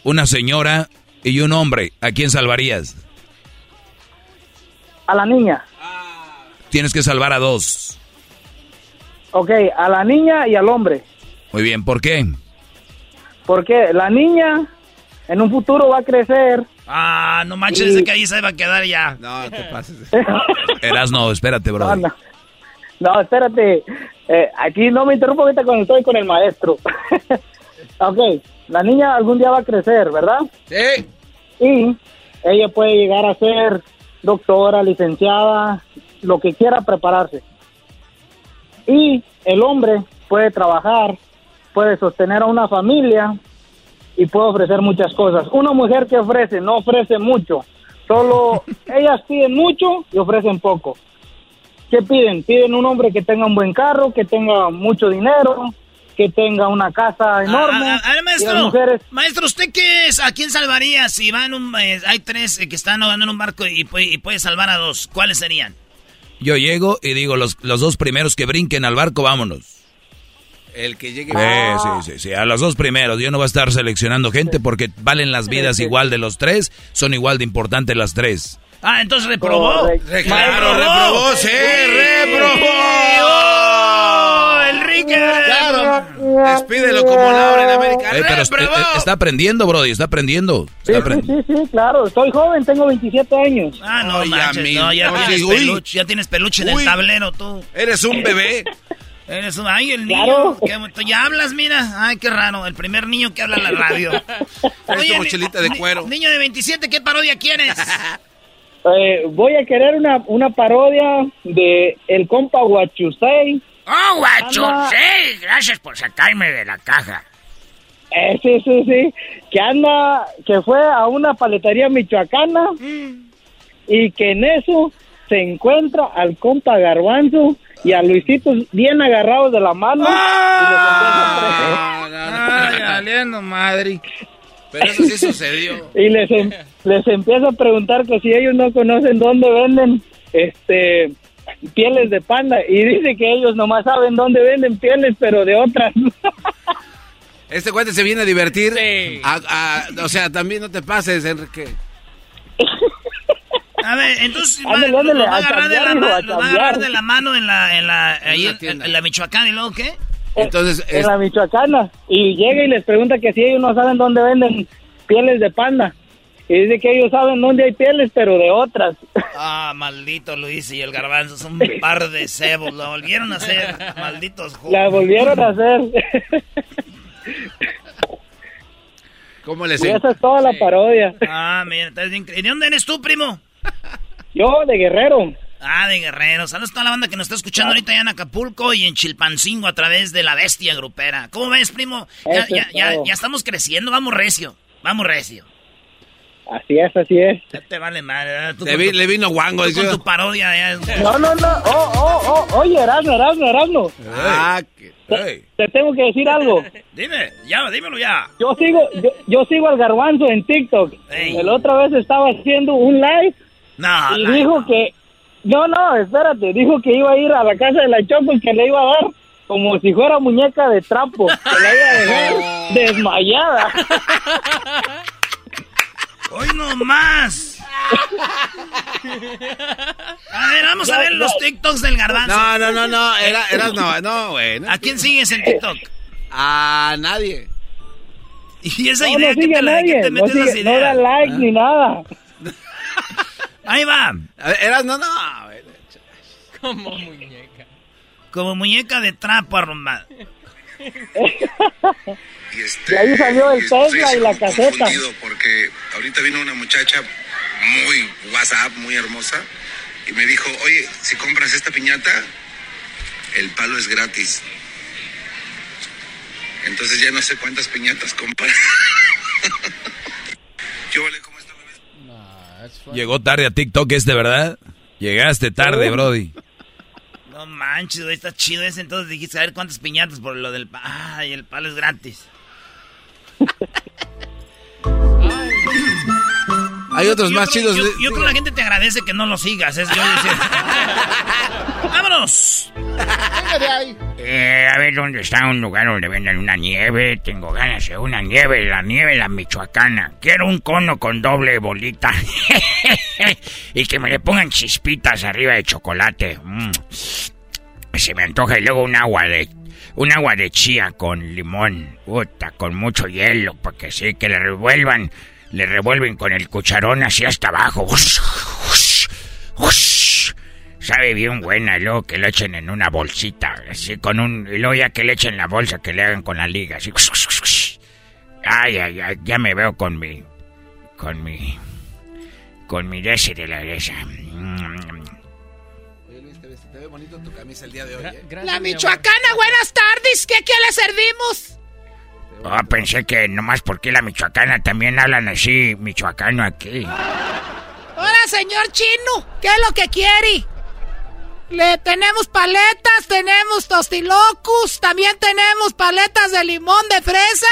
una señora y un hombre. ¿A quién salvarías? A la niña. Tienes que salvar a dos. Ok, a la niña y al hombre. Muy bien, ¿por qué? Porque la niña en un futuro va a crecer. Ah, no manches, ese que ahí se va a quedar ya. No, te pases. Eras no, espérate, No, no. No, espérate. Eh, aquí no me interrumpo ahorita cuando estoy con el maestro. ok, la niña algún día va a crecer, ¿verdad? Sí. Y ella puede llegar a ser doctora, licenciada, lo que quiera prepararse. Y el hombre puede trabajar, puede sostener a una familia y puede ofrecer muchas cosas. Una mujer que ofrece, no ofrece mucho. Solo ellas piden mucho y ofrecen poco. ¿Qué piden? Piden un hombre que tenga un buen carro, que tenga mucho dinero, que tenga una casa enorme. Ah, ah, a ver, Y las maestro, mujeres, maestro, ¿usted qué es? ¿A quién salvaría si van un, eh, hay tres eh, que están ahogando en un barco y, y puede salvar a dos? ¿Cuáles serían? Yo llego y digo, los, los dos primeros que brinquen al barco, vámonos. El que llegue. Eh, sí, sí, sí, a los dos primeros. Yo no voy a estar seleccionando gente porque valen las vidas igual de los tres, son igual de importantes las tres. Ah, entonces reprobó. Correcto. Claro, reprobó, sí, reprobó. Enrique. Claro. Despídelo como Laura en América. Eh, pero ¡Reprobó! eh, está aprendiendo, Brody, está aprendiendo. Sí, Está sí, sí, sí, claro. Soy joven, tengo 27 años. Ah, no, manches, amigo. no, ya, tienes uy. peluche, ya tienes peluche en Uy. el tablero tú. Eres un bebé. Eres un, ay, el niño, Claro. que ya hablas, mira. Ay, qué raro, el primer niño que habla en la radio. Eres tu mochilita de cuero. Niño de 27, ¿qué parodia quieres? Eh, voy a querer una, una parodia de El Compa Huachusei. ¡Oh. Sí, gracias por sacarme de la caja. Eh, sí, sí, sí. Que anda, que fue a una paletería michoacana y que en eso se encuentra al compa Garbanzo y a Luisito bien agarrados de la mano. Ah, no, no. Ay, aliendo madre. Pero eso sí sucedió. Y les, em- les empieza a preguntar que si ellos no conocen dónde venden este pieles de panda y dice que ellos nomás saben dónde venden pieles pero de otras. Este cuate se viene a divertir. Sí. A- a- o sea, también no te pases, Enrique. A ver, entonces va, Ándale, ándale, lo va a agarrar de la, cambiar, hijo, a lo va a cambiar. agarrar de la mano en la, en la, ahí en, en la Michoacán y luego qué? Entonces, en es- la michoacana y llega y les pregunta que si ellos no saben dónde venden pieles de panda. Y dice que ellos saben dónde hay pieles, pero de otras. Ah, maldito Luis y el garbanzo, son un par de cebos, lo volvieron a hacer, malditos jóvenes. La volvieron a hacer. ¿cómo les y esa es toda la parodia. Ah, mira, estás bien cre- ¿Y de dónde eres tú, primo? Yo, de Guerrero. Ah, de Guerrero. Saludos a toda la banda que nos está escuchando ahorita ya en Acapulco y en Chilpancingo a través de la bestia grupera. ¿Cómo ves, primo? Ya, ya, es ya, ya estamos creciendo, vamos recio. Vamos recio. Así es, así es. Ya te vale madre. Le, con vi- tu- le vino guango. tú con tu parodia ya. No, no, no. Oh, oh, oh. Oye, Erasmo, Erasmo, Erasmo. Ah, que- Hey. Te tengo que decir algo. Dime, ya, dímelo ya. Yo sigo, yo, yo sigo al garbanzo en TikTok. Ey. El otra vez estaba haciendo un live No, y no, dijo que, no, no, espérate, dijo que iba a ir a la casa de la Choco y que le iba a dar como si fuera muñeca de trapo, que la iba a dejar desmayada. Hoy no más. A ver, vamos a ver los TikToks del garbanzo. No, no, no, no, era, eras no, no, güey. no. ¿A quién sigues en TikTok? A nadie. Y esa No, idea no que sigue te, la, nadie, que te no, metes sigue- esas no da like ni nada. Ahí va. Eras no, no. Como muñeca. Como muñeca de trapo arrumbada. Y ahí salió el Tesla y la caseta. confundido porque ahorita vino una muchacha muy WhatsApp, muy hermosa, y me dijo, oye, si compras esta piñata, el palo es gratis. Entonces ya no sé cuántas piñatas comprar. Yo vale como Llegó tarde a TikTok este, ¿verdad? Llegaste tarde, Brody. No manches, güey, está chido ese. Entonces dijiste, a ver cuántas piñatas por lo del... pa- Ay, el palo es gratis. Hay otros Yo más creo- chidos. Yo, de- yo creo que la gente te agradece que no lo sigas. Es yo. ¡Vámonos! Eh, a ver dónde está un lugar donde vendan una nieve. Tengo ganas de una nieve, la nieve la michoacana. Quiero un cono con doble bolita. y que me le pongan chispitas arriba de chocolate. Mm. Se me antoja y luego un agua de un agua de chía con limón, puta, con mucho hielo, porque sí que le revuelvan, le revuelven con el cucharón así hasta abajo. Ush, ush, ush. Sabe bien buena, y luego que lo echen en una bolsita, así con un... Y luego ya que le echen la bolsa, que le hagan con la liga, así... Ay, ay, ay, ya me veo con mi... Con mi... Con mi dese de la esa. Oye, Luis, te ves- te ve bonito tu camisa el día de hoy, ¿eh? La Michoacana, buenas tardes. ¿Qué, qué le servimos? Oh, pensé que nomás porque la michoacana también hablan así, michoacano aquí. Hola, señor chino. ¿Qué es lo que quiere? Le tenemos paletas, tenemos tostilocus, también tenemos paletas de limón, de fresa,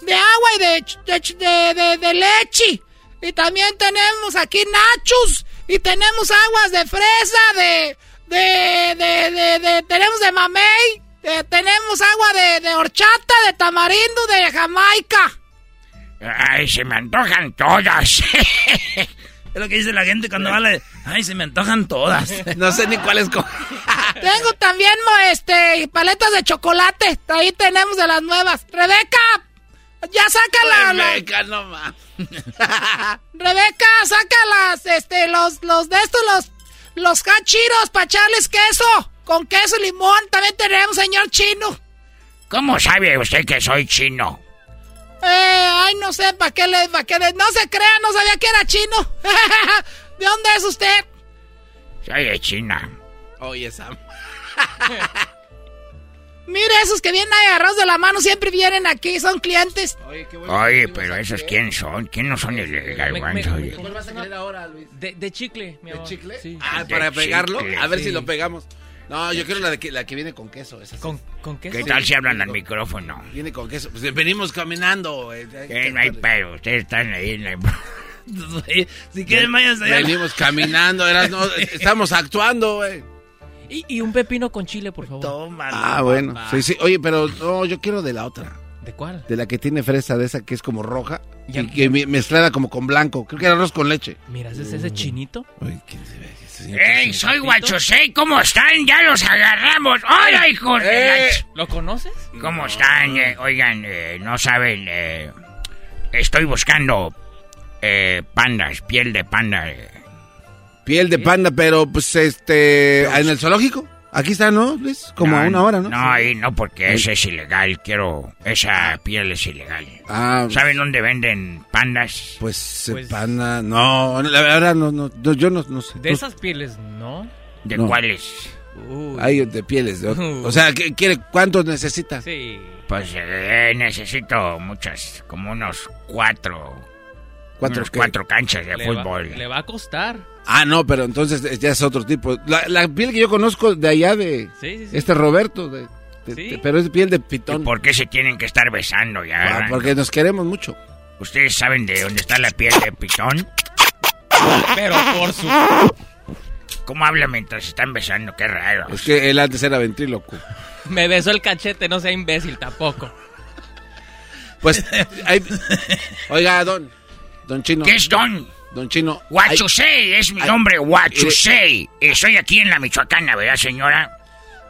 de agua y de, de, de- de- leche. Y también tenemos aquí nachos y tenemos aguas de fresa, de, de, de, de- tenemos de mamey, eh, tenemos agua de, de horchata, de tamarindo, de Jamaica. Ay, se me antojan todas. Es lo que dice la gente cuando habla de... Ay, se me antojan todas. No sé ni cuáles... Tengo también este paletas de chocolate. Ahí tenemos de las nuevas. Rebeca, ya saca la, la- Rebeca, no más. Rebeca, saca las este los los de estos los los cachiros para echarles queso con queso y limón. También tenemos señor chino. ¿Cómo sabe usted que soy chino? Eh, ay, no sé para qué le para qué le no se crea, no sabía que era chino. ¿De dónde es usted? Soy de China. Oye, Sam. Mire, esos que vienen ahí agarrados de la mano siempre vienen aquí, son clientes. Oye, pero esos quién son? ¿Quién no son el, el garbanzo? oye? ¿Cuál vas a querer ahora, Luis? De, de chicle, mi ¿De amor. chicle? Sí. Ah, para pegarlo. chicle. A ver si lo pegamos. No, yo quiero la de que, la que viene con queso. Esa sí. ¿Con, con queso? ¿Qué tal si hablan al micrófono? Viene con queso. Pues venimos caminando. eh, no hay pedo, ustedes están ahí en la... si quieren, váyanse allá. Venimos caminando. eras- no, estamos actuando, güey. Y, y un pepino con chile, por favor. Toma. Ah, bueno. Sí, sí. Oye, pero no, yo quiero de la otra. ¿De cuál? De la que tiene fresa, de esa que es como roja. Ya- y que me- mezclada como con blanco. Creo que era arroz con leche. Mira, ¿ese es ese chinito? ¡Ey, soy Guachosei! ¿Cómo están? ¡Ya los agarramos! ¡Hola, hijos de la Eh, ¿Lo conoces? ¿Cómo están? Eh, oigan, eh, no saben, eh, estoy buscando eh, pandas, piel de panda. eh. Piel de panda, pero pues este. ¿En el zoológico? Aquí está, ¿no, Luis? Como a una hora, ¿no? No, ahí no, porque ese es ilegal. Quiero. Esa piel es ilegal. Ah, ¿Saben dónde venden pandas? Pues, eh, Pues- panda. No, la verdad no, no, no, yo no, no sé. De No- esas pieles, ¿no? ¿De No. cuáles? Uy. Hay de pieles. otro. O sea, ¿qué quiere? ¿Cuántos necesita? Sí. Pues eh, necesito muchas, como unos cuatro. ¿Cuatro unos qué? cuatro canchas de Le va, fútbol. le va a costar. Ah, no, pero entonces ya es otro tipo. La, la piel que yo conozco de allá de Sí, sí, sí. este Roberto, de, de- ¿Sí? de- pero es piel de ¿Y pitón. por qué se tienen que estar besando ya? Ah, porque nos queremos mucho. ¿Ustedes saben de dónde está la piel de pitón? Pero por su... ¿Cómo habla mientras están besando? Qué raro. Es que él antes era ventríloco. Me besó el cachete, no sea imbécil tampoco. Pues, hay- oiga, don, don Chino. ¿Qué es don? Don Chino. Huachusei es mi ay, nombre, Huachusei. Estoy aquí en la Michoacana, ¿verdad, señora?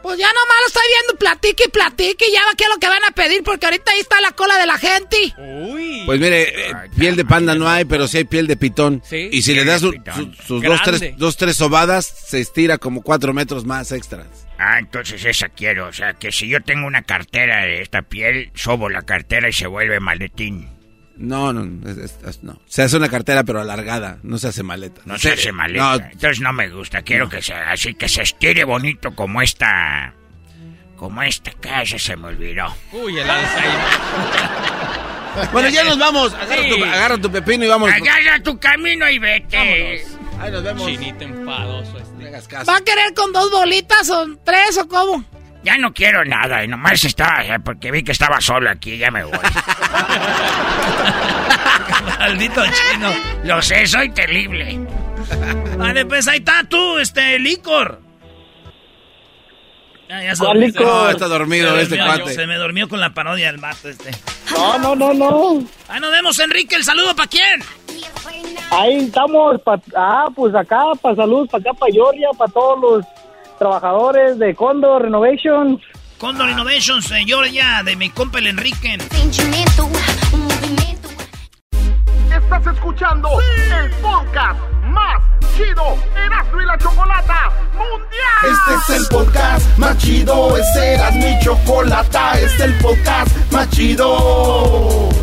Pues ya nomás lo estoy viendo, platique y platique. y Ya va qué es lo que van a pedir, porque ahorita ahí está la cola de la gente. Uy. Pues mire, eh, piel de panda no hay, pero sí hay piel de pitón. Sí. Y si le das su- su- sus dos tres, dos, tres sobadas, se estira como cuatro metros más extras. Ah, entonces esa quiero. O sea, que si yo tengo una cartera de esta piel, sobo la cartera y se vuelve maletín. No, no, es- es- es- no. Se hace una cartera, pero alargada. No se hace maleta. No se hace maleta. No, Entonces no me gusta. Quiero que sea así, que se estire bonito como esta... Como esta casa se me olvidó. Uy, el Alzheimer. Bueno, ya nos vamos. Agarra, Sí. tu, agarra tu pepino y vamos. Agarra tu camino y vete. Ahí nos vemos. Chinito enfadoso este. No hagas caso. ¿Va a querer con dos bolitas o tres o cómo? Ya no quiero nada, y nomás estaba, eh, porque vi que estaba solo aquí, ya me voy. Maldito chino. Lo sé, soy terrible. Vale, pues ahí está tú, este, licor. Ya, ya se ¿Cuál licor? No, está dormido Se este cuate. Se me durmió con la parodia del vato este. No, no, no, no. Ahí nos vemos, Enrique. ¿El saludo para quién? Ahí estamos, pa- ah, pues acá, para salud, para acá, para Georgia, para todos los trabajadores de Condor Renovations. Condor Innovations, eh, Georgia, de mi compa el Enrique. Estás escuchando el podcast más chido Erasmo y la Chocolata Mundial. Este es el podcast más chido, este era mi chocolata, este es el podcast más chido.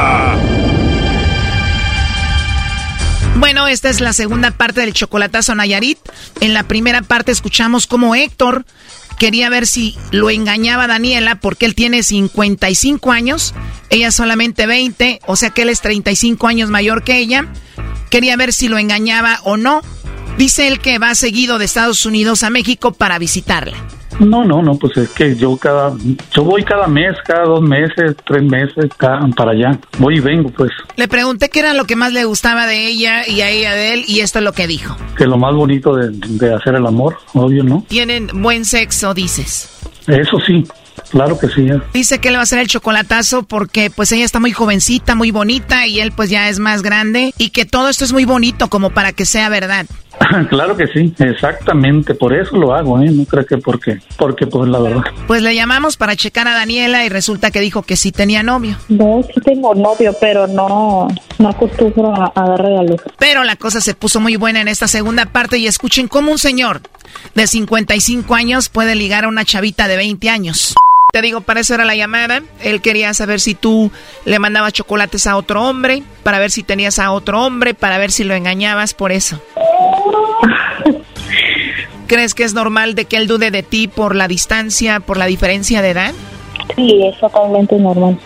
Bueno, esta es la segunda parte del chocolatazo Nayarit. En la primera parte escuchamos cómo Héctor quería ver si lo engañaba Daniela porque él tiene 55 años, ella solamente 20, o sea que él es 35 años mayor que ella. Quería ver si lo engañaba o no. Dice él que va seguido de Estados Unidos a México para visitarla. No, no, no, pues es que yo cada, yo voy cada mes, cada dos meses, tres meses, cada- para allá. Voy y vengo, pues, Le pregunté qué era lo que más le gustaba de ella y a ella de él y esto es lo que dijo. que lo más bonito de, de hacer el amor, obvio, ¿no? Tienen buen sexo, dices. Eso sí, claro que sí. ¿eh? Dice que él va a hacer el chocolatazo porque pues ella está muy jovencita, muy bonita y él pues ya es más grande y que todo esto es muy bonito como para que sea verdad. claro que sí, exactamente, por eso lo hago, ¿eh? No creo que porque, porque pues la verdad. Pues le llamamos para checar a Daniela y resulta que dijo que sí tenía novio. No, sí tengo novio, pero no, no acostumbro a, a dar regalos. Pero la cosa se puso muy buena en esta segunda parte y escuchen cómo un señor de 55 años puede ligar a una chavita de 20 años. Te digo, para eso era la llamada. Él quería saber si tú le mandabas chocolates a otro hombre, para ver si tenías a otro hombre, para ver si lo engañabas por eso. ¿Crees que es normal de que él dude de ti por la distancia, por la diferencia de edad? Sí, es totalmente normal.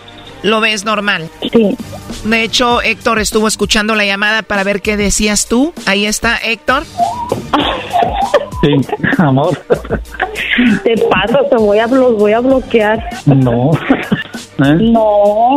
¿Lo ves normal? Sí. De hecho, Héctor estuvo escuchando la llamada para ver qué decías tú. Ahí está, Héctor. Sí, amor. Te pasa, te voy a, blo- voy a bloquear. No. ¿Eh? No,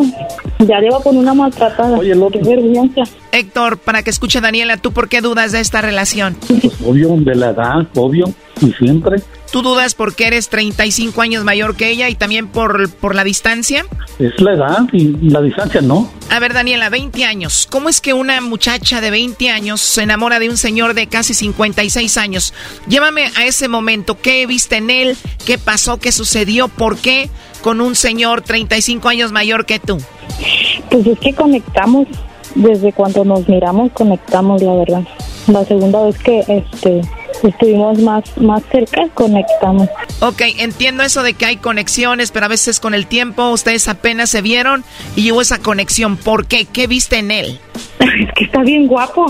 ya a poner una maltratada. Oye, Qué vergüenza. Héctor, para que escuche Daniela, ¿tú por qué dudas de esta relación? Pues obvio, de la edad, obvio. Y siempre. ¿Tú dudas porque eres 35 años mayor que ella y también por, por la distancia? Es la edad y la distancia, ¿no? A ver, Daniela, 20 años. ¿Cómo es que una muchacha de 20 años se enamora de un señor de casi 56 años? Llévame a ese momento. ¿Qué viste en él? ¿Qué pasó? ¿Qué sucedió? ¿Por qué con un señor 35 años mayor que tú? Pues es que conectamos, desde cuando nos miramos conectamos, la verdad. La segunda vez que este estuvimos más, más cerca, conectamos. Ok, entiendo eso de que hay conexiones, pero a veces con el tiempo ustedes apenas se vieron y hubo esa conexión. ¿Por qué? ¿Qué viste en él? Es que está bien guapo.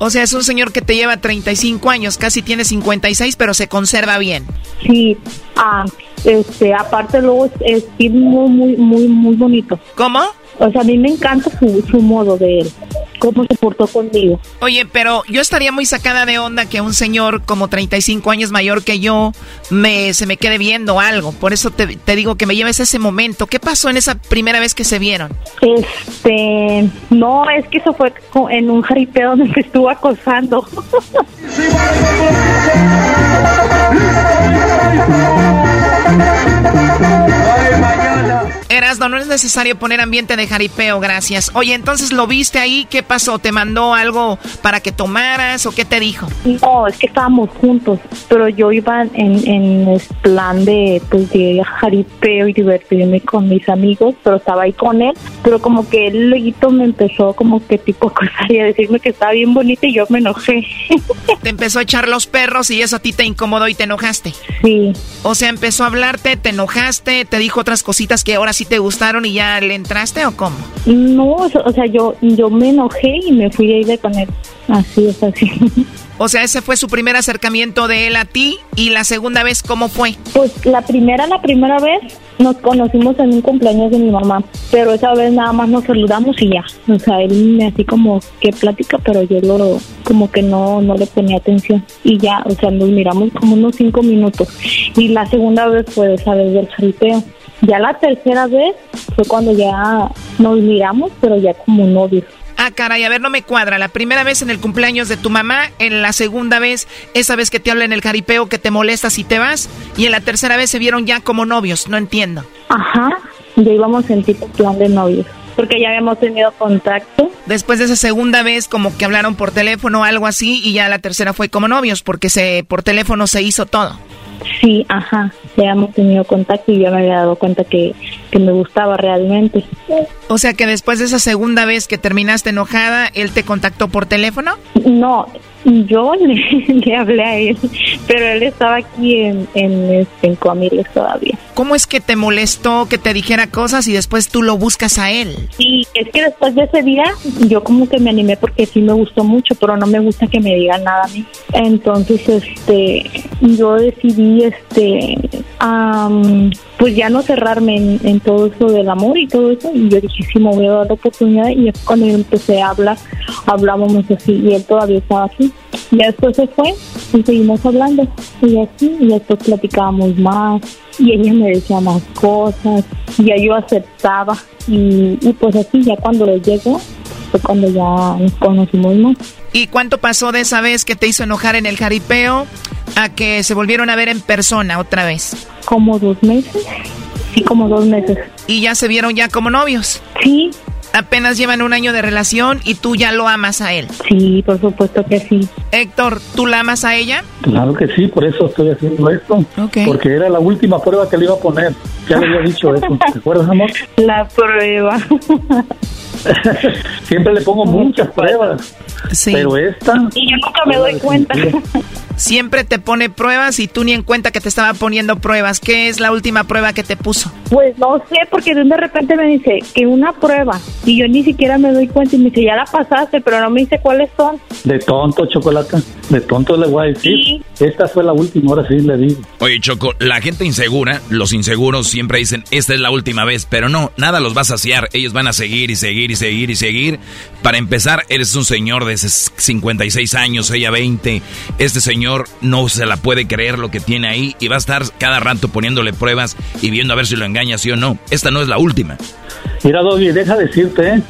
O sea, es un señor que te lleva 35 años, casi tiene 56, pero se conserva bien. Sí, ah, este, aparte luego es, es muy, muy, muy, muy bonito. ¿Cómo? O sea, a mí me encanta su, su modo de él, cómo se portó conmigo. Oye, pero yo estaría muy sacada de onda que un señor como 35 años mayor que yo me, se me quede viendo algo. Por eso te, te digo que me lleves ese momento. ¿Qué pasó en esa primera vez que se vieron? Este, no, es que eso fue en un jaripeo donde me estuvo acosando. Erasno, no es necesario poner ambiente de jaripeo, gracias. Oye, entonces lo viste ahí, ¿qué pasó? ¿Te mandó algo para que tomaras o qué te dijo? No, es que estábamos juntos, pero yo iba en, en el plan de, pues, de jaripeo y divertirme con mis amigos, pero estaba ahí con él, pero como que él luego me empezó como que tipo a acosar y a decirme que estaba bien bonita y yo me enojé. Te empezó a echar los perros y eso a ti te incomodó y te enojaste. Sí. O sea, empezó a hablarte, te enojaste, te dijo otras cositas que ahora sí te gustaron y ya le entraste o cómo? No, o sea, o sea, yo, yo me enojé y me fui a ir con él. Así es, así. O sea, ese fue su primer acercamiento de él a ti y la segunda vez, ¿cómo fue? Pues la primera, la primera vez nos conocimos en un cumpleaños de mi mamá, pero esa vez nada más nos saludamos y ya. O sea, él me así como que plática, pero yo lo como que no, no le ponía atención. Y ya, o sea, nos miramos como unos cinco minutos. Y la segunda vez fue esa vez del jaripeo. Ya la tercera vez fue cuando ya nos miramos, pero ya como novios. Ah, caray, a ver, no me cuadra. La primera vez en el cumpleaños de tu mamá, en la segunda vez, esa vez que te habla en el jaripeo que te molestas y te vas, y en la tercera vez se vieron ya como novios, no entiendo. Ajá, ya íbamos en tipo plan de novios, porque ya habíamos tenido contacto. Después de esa segunda vez, como que hablaron por teléfono o algo así, y ya la tercera fue como novios, porque se por teléfono se hizo todo. Sí, ajá, ya hemos tenido contacto y yo me había dado cuenta que, que me gustaba realmente. O sea que después de esa segunda vez que terminaste enojada, él te contactó por teléfono. No, yo le, le hablé a él, pero él estaba aquí en, en, este, en Coamiles todavía. ¿Cómo es que te molestó que te dijera cosas y después tú lo buscas a él? Y es que después de ese día yo como que me animé porque sí me gustó mucho, pero no me gusta que me digan nada a mí. Entonces, este, yo decidí, este, am, pues ya no cerrarme en, en todo eso del amor y todo eso. Y yo dije, sí, me voy a dar la oportunidad. Y es cuando yo empecé a hablar, hablábamos así y él todavía estaba aquí. Y después se fue y seguimos hablando. Y así, y después platicábamos más. Y ella me decía más cosas. Y ya yo aceptaba. Y, y pues así, ya cuando le llegó, fue cuando ya nos conocimos más. ¿Y cuánto pasó de esa vez que te hizo enojar en el jaripeo a que se volvieron a ver en persona otra vez? Como dos meses. Sí, como dos meses. ¿Y ya se vieron ya como novios? Sí. Apenas llevan un año de relación y tú ya lo amas a él. Sí, por supuesto que sí. Héctor, ¿tú la amas a ella? Claro que sí, por eso estoy haciendo esto. Porque era la última prueba que le iba a poner. Ya le había dicho eso. ¿Te acuerdas, amor? La prueba. Siempre le pongo muchas pruebas. Sí. Pero esta... Y yo nunca me doy cuenta. Siempre te pone pruebas y tú ni en cuenta que te estaba poniendo pruebas. ¿Qué es la última prueba que te puso? Pues no sé, porque de repente me dice que una prueba y yo ni siquiera me doy cuenta y me dice, ya la pasaste, pero no me dice cuáles son. De tonto, chocolate. De tonto le voy a decir. Esta fue la última, ahora sí le digo. Oye, Choco, la gente insegura, los inseguros siempre dicen, esta es la última vez, pero no, nada los va a saciar. Ellos van a seguir y seguir y seguir y seguir. Para empezar, eres un señor de 56 años, ella 20. Este señor no se la puede creer lo que tiene ahí y va a estar cada rato poniéndole pruebas y viendo a ver si lo engaña sí o no. Esta no es la última. Mira, Doggy, deja decirte, ¿eh?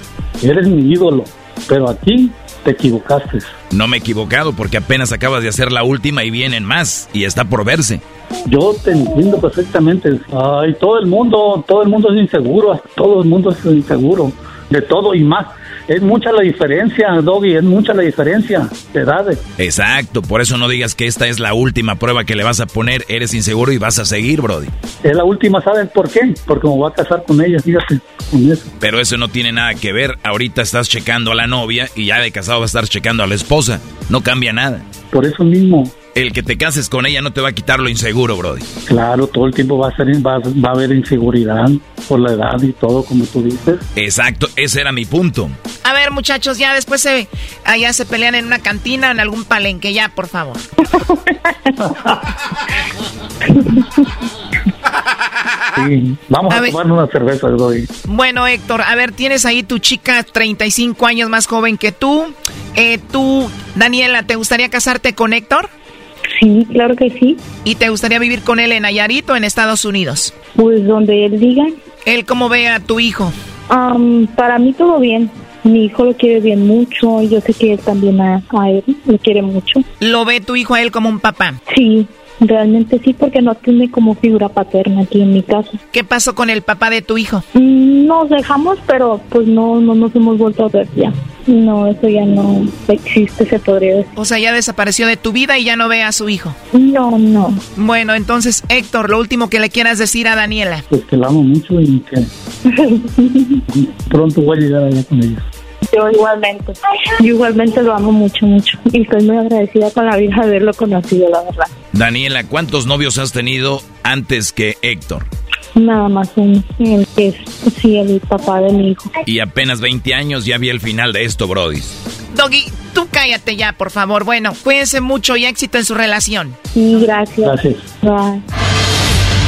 eres mi ídolo, pero aquí te equivocaste. No me he equivocado porque apenas acabas de hacer la última y vienen más y está por verse. Yo te entiendo perfectamente. Ay, todo el mundo, todo el mundo es inseguro, todo el mundo es inseguro de todo y más. Es mucha la diferencia, Doggy, es mucha la diferencia de edades. Exacto, por eso no digas que esta es la última prueba que le vas a poner, eres inseguro y vas a seguir, Brody. Es la última, ¿sabes por qué? Porque me voy a casar con ella, fíjate, con eso. Pero eso no tiene nada que ver, ahorita estás checando a la novia y ya de casado vas a estar checando a la esposa, no cambia nada. Por eso mismo, el que te cases con ella no te va a quitar lo inseguro, Brody. Claro, todo el tiempo va a ser va, va, a haber inseguridad por la edad y todo, como tú dices. Exacto, ese era mi punto. A ver, muchachos, ya después se allá se pelean en una cantina o en algún palenque, ya, por favor. Sí, vamos a, tomar una cerveza, Brody. Bueno, Héctor, a ver, tienes ahí tu chica 35 años más joven que tú. Eh, tú, Daniela, ¿te gustaría casarte con Héctor? Sí, claro que sí. ¿Y te gustaría vivir con él en Nayarit o en Estados Unidos? Pues donde él diga. ¿Él cómo ve a tu hijo? para mí todo bien. Mi hijo lo quiere bien mucho y yo sé que él también a, a él lo quiere mucho. ¿Lo ve tu hijo a él como un papá? Sí, Realmente sí, porque no tiene como figura paterna aquí en mi casa. ¿Qué pasó con el papá de tu hijo? Mm, nos dejamos, pero pues no, no nos hemos vuelto a ver ya. No, eso ya no existe, se podría decir. O sea, ya desapareció de tu vida y ya no ve a su hijo. No, no. Bueno, entonces, Héctor, lo último que le quieras decir a Daniela. Pues que la amo mucho y que pronto voy a llegar allá con ella. Yo igualmente. Yo igualmente lo amo mucho, mucho. Y estoy muy agradecida con la vida de haberlo conocido, la verdad. Daniela, ¿cuántos novios has tenido antes que Héctor? Nada más uno, el que es, sí, el papá de mi hijo. Y apenas 20 años ya vi el final de esto, Brody. Doggy, tú cállate ya, por favor. Bueno, cuídense mucho y éxito en su relación. Sí, gracias. Gracias. Bye.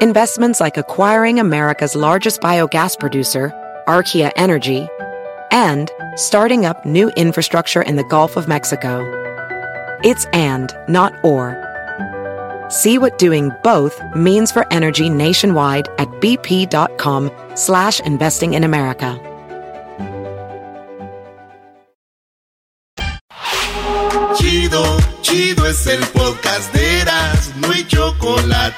Investments like acquiring America's largest biogas producer, Archaea Energy, and starting up new infrastructure in the Gulf of Mexico. It's and, not or. See what doing both means for energy nationwide at bp.com slash investing in America. Chido, chido es el podcast de Eras, no hay chocolate.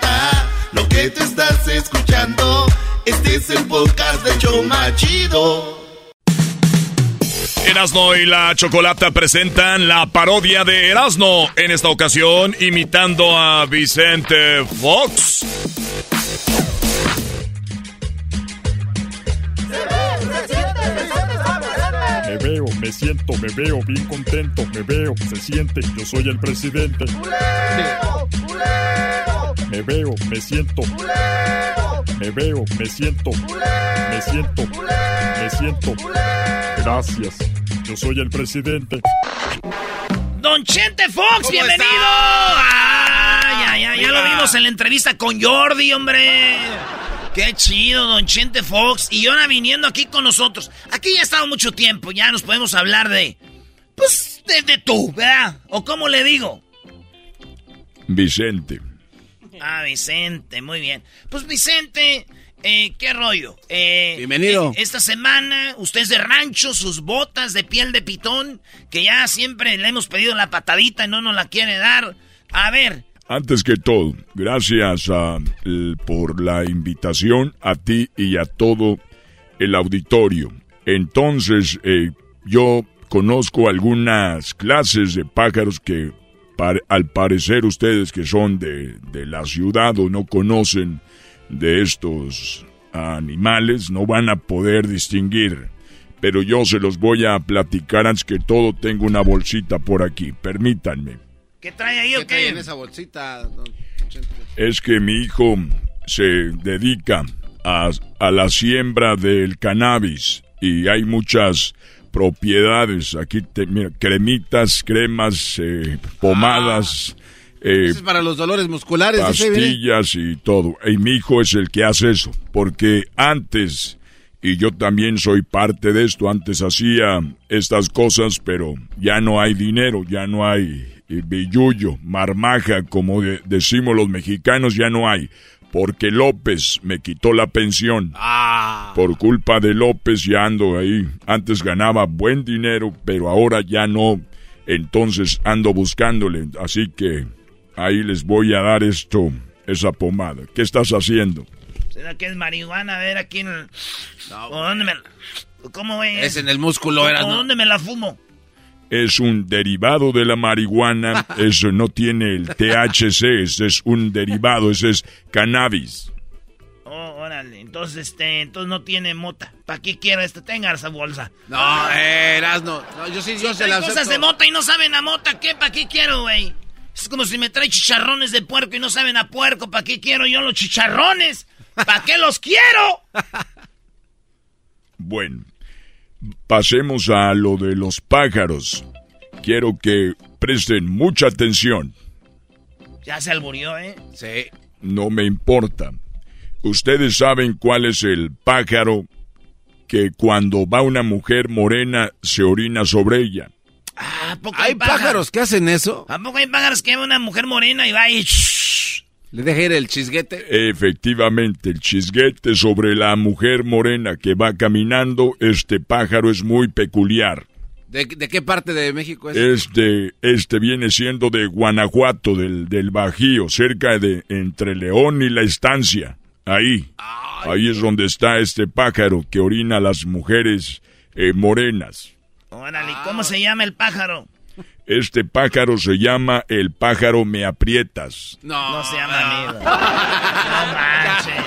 Lo que te estás escuchando, este es el podcast de Choma Chido. Erasno y la Chocolata presentan la parodia de Erasno, en esta ocasión imitando a Vicente Fox. Me veo, me siento, me veo bien contento, me veo, se siente, yo soy el presidente. Me veo, me siento. Me veo, me siento. Me siento. Me siento. Gracias. Yo soy el presidente. Don Chente Fox, bienvenido. Ah, ya, ya, ya lo vimos en la entrevista con Jordi, hombre. Qué chido, don Chente Fox. Y ahora viniendo aquí con nosotros. Aquí ya ha estado mucho tiempo, ya nos podemos hablar de... Pues, de, de tú, ¿verdad? ¿O cómo le digo? Vicente. Ah, Vicente, muy bien. Pues Vicente, eh, ¿qué rollo? Eh, Bienvenido. eh, esta semana, usted es de rancho, sus botas de piel de pitón, que ya siempre le hemos pedido la patadita y no nos la quiere dar. A ver, Antes que todo, gracias a, el- por la invitación a ti y a todo el auditorio. Entonces, eh, yo conozco algunas clases de pájaros que par- al parecer ustedes que son de, de la ciudad o no conocen de estos animales no van a poder distinguir. Pero yo se los voy a platicar antes que todo. Tengo una bolsita por aquí. Permítanme. ¿qué trae ahí o ¿Qué en esa bolsita? don es que mi hijo se dedica a, a la siembra del cannabis y hay muchas propiedades. Aquí, te- mira, cremitas, cremas, eh, pomadas, eh, Eso es para los dolores musculares. dice, pastillas y todo. Y mi hijo es el que hace eso, porque antes, y yo también soy parte de esto, antes hacía estas cosas, pero ya no hay dinero, ya no hay eh, billullo, marmaja, como de- decimos los mexicanos, ya no hay. Porque López me quitó la pensión. Por culpa de López ya ando ahí. Antes ganaba buen dinero, pero ahora ya no. Entonces ando buscándole. Así que ahí les voy a dar esto, esa pomada. ¿Qué estás haciendo? ¿Será que es marihuana? A ver, aquí en el... ¿O dónde me la- ¿Cómo es? Es en el músculo, era, ¿O ¿no? dónde me la fumo? Es un derivado de la marihuana. Eso no tiene el THC. Ese es un derivado. Ese es cannabis. Oh, órale. Entonces, este, entonces no tiene mota. ¿Para qué quiero esto? Tenga esa bolsa. No, eh, Erasno. No, yo sí, yo se la cosas de mota y no saben a mota. ¿Qué? ¿Para qué quiero, güey? Es como si me trae chicharrones de puerco y no saben a puerco. ¿Para qué quiero yo los chicharrones? ¿Para qué los quiero? Bueno, pasemos a lo de los pájaros. Quiero que presten mucha atención. Ya se alburió, ¿eh? Sí. No me importa. Ustedes saben cuál es el pájaro que cuando va una mujer morena se orina sobre ella. ¿A poco ¿Hay pájaros que hacen eso? ¿A poco hay pájaros que ve una mujer morena y va y... ¿Le deja ir el chisguete? Efectivamente, el chisguete sobre la mujer morena que va caminando, este pájaro es muy peculiar. ¿De, de qué parte de México es? Este, este viene siendo de Guanajuato, del, del Bajío, cerca de entre León y la estancia. Ahí. Ahí es donde está este pájaro que orina a las mujeres eh, morenas. Órale, ¿cómo se llama el pájaro? Este pájaro se llama el pájaro me aprietas. No, No se llama amigo. No manches.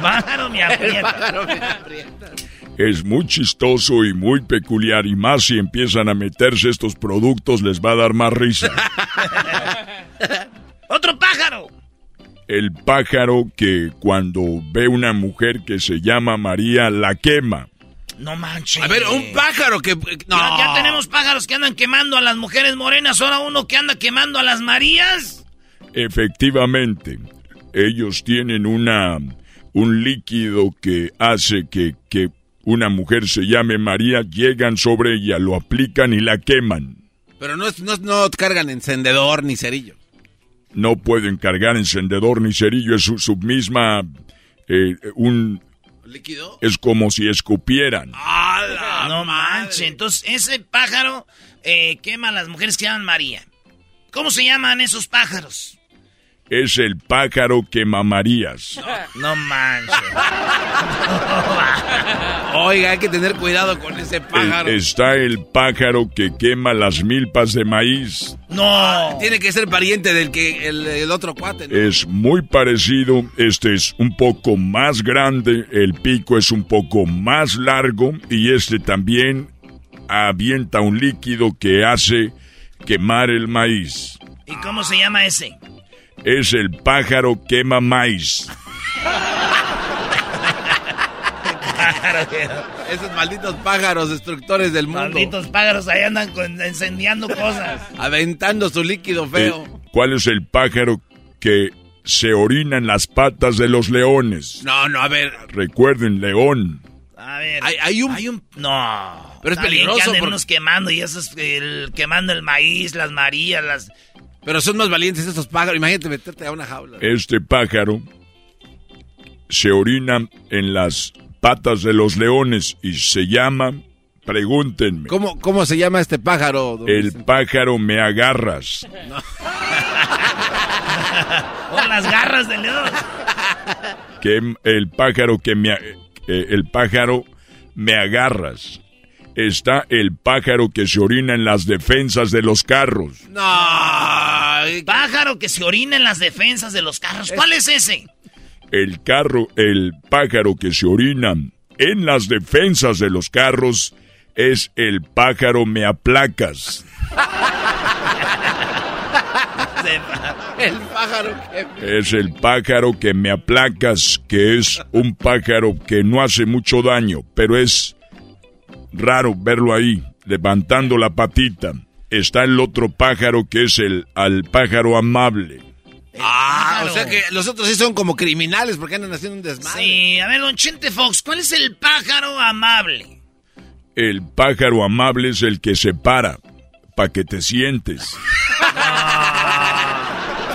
Pájaro me aprieta. Es muy chistoso y muy peculiar y más si empiezan a meterse estos productos les va a dar más risa. ¡Otro pájaro! El pájaro que cuando ve una mujer que se llama María la quema. No manches. A ver, un pájaro que... No. Ya, ya tenemos pájaros que andan quemando a las mujeres morenas, ahora uno que anda quemando a las Marías. Efectivamente, ellos tienen una un líquido que hace que, que una mujer se llame María, llegan sobre ella, lo aplican y la queman. Pero no, es- no, no cargan encendedor ni cerillo. No pueden cargar encendedor ni cerillo, es su, su misma... eh, un, ¿Líquido? es como si escupieran. no manches. Entonces, ese pájaro eh, quema a las mujeres que llaman María. ¿Cómo se llaman esos pájaros? Es el pájaro que mamarías. No manches. Oiga, hay que tener cuidado con ese Eh, pájaro. está el pájaro que quema las milpas de maíz. No. Tiene que ser pariente del que el, el otro cuate. ¿no? Es muy parecido, este es un poco más grande, el pico es un poco más largo y este también avienta un líquido que hace quemar el maíz. ¿Y cómo se llama ese? Es el pájaro quema maíz. Esos malditos pájaros destructores del mundo. Malditos pájaros ahí andan con- encendiando cosas. Aventando su líquido feo. Eh, ¿Cuál es el pájaro que se orina en las patas de los leones? No, no, a ver. Recuerden, león. A ver. Hay, hay un... No. Pero es peligroso que anden porque- unos quemando y esos el, quemando el maíz, las marías, las... Pero son más valientes estos pájaros. Imagínate meterte a una jaula. Este pájaro se orina en las patas de los leones y se llama, pregúntenme, ¿Cómo, ¿Cómo se llama este pájaro? don el Vicente? pájaro me agarras. Con las garras de león. que el pájaro que me eh, el pájaro me agarras. Está el pájaro que se orina en las defensas de los carros. No. Pájaro que se orina en las defensas de los carros. ¿Cuál es ese? El carro, el pájaro que se orina en las defensas de los carros es el pájaro me aplacas. El pájaro que... Es el pájaro que me aplacas, que es un pájaro que no hace mucho daño, pero es raro verlo ahí, levantando la patita. Está el otro pájaro que es el al pájaro amable. Ah, o sea que los otros sí son como criminales porque andan haciendo un desmadre. Sí, a ver, don Chente Fox, ¿cuál es el pájaro amable? El pájaro amable es el que se para para que te sientes.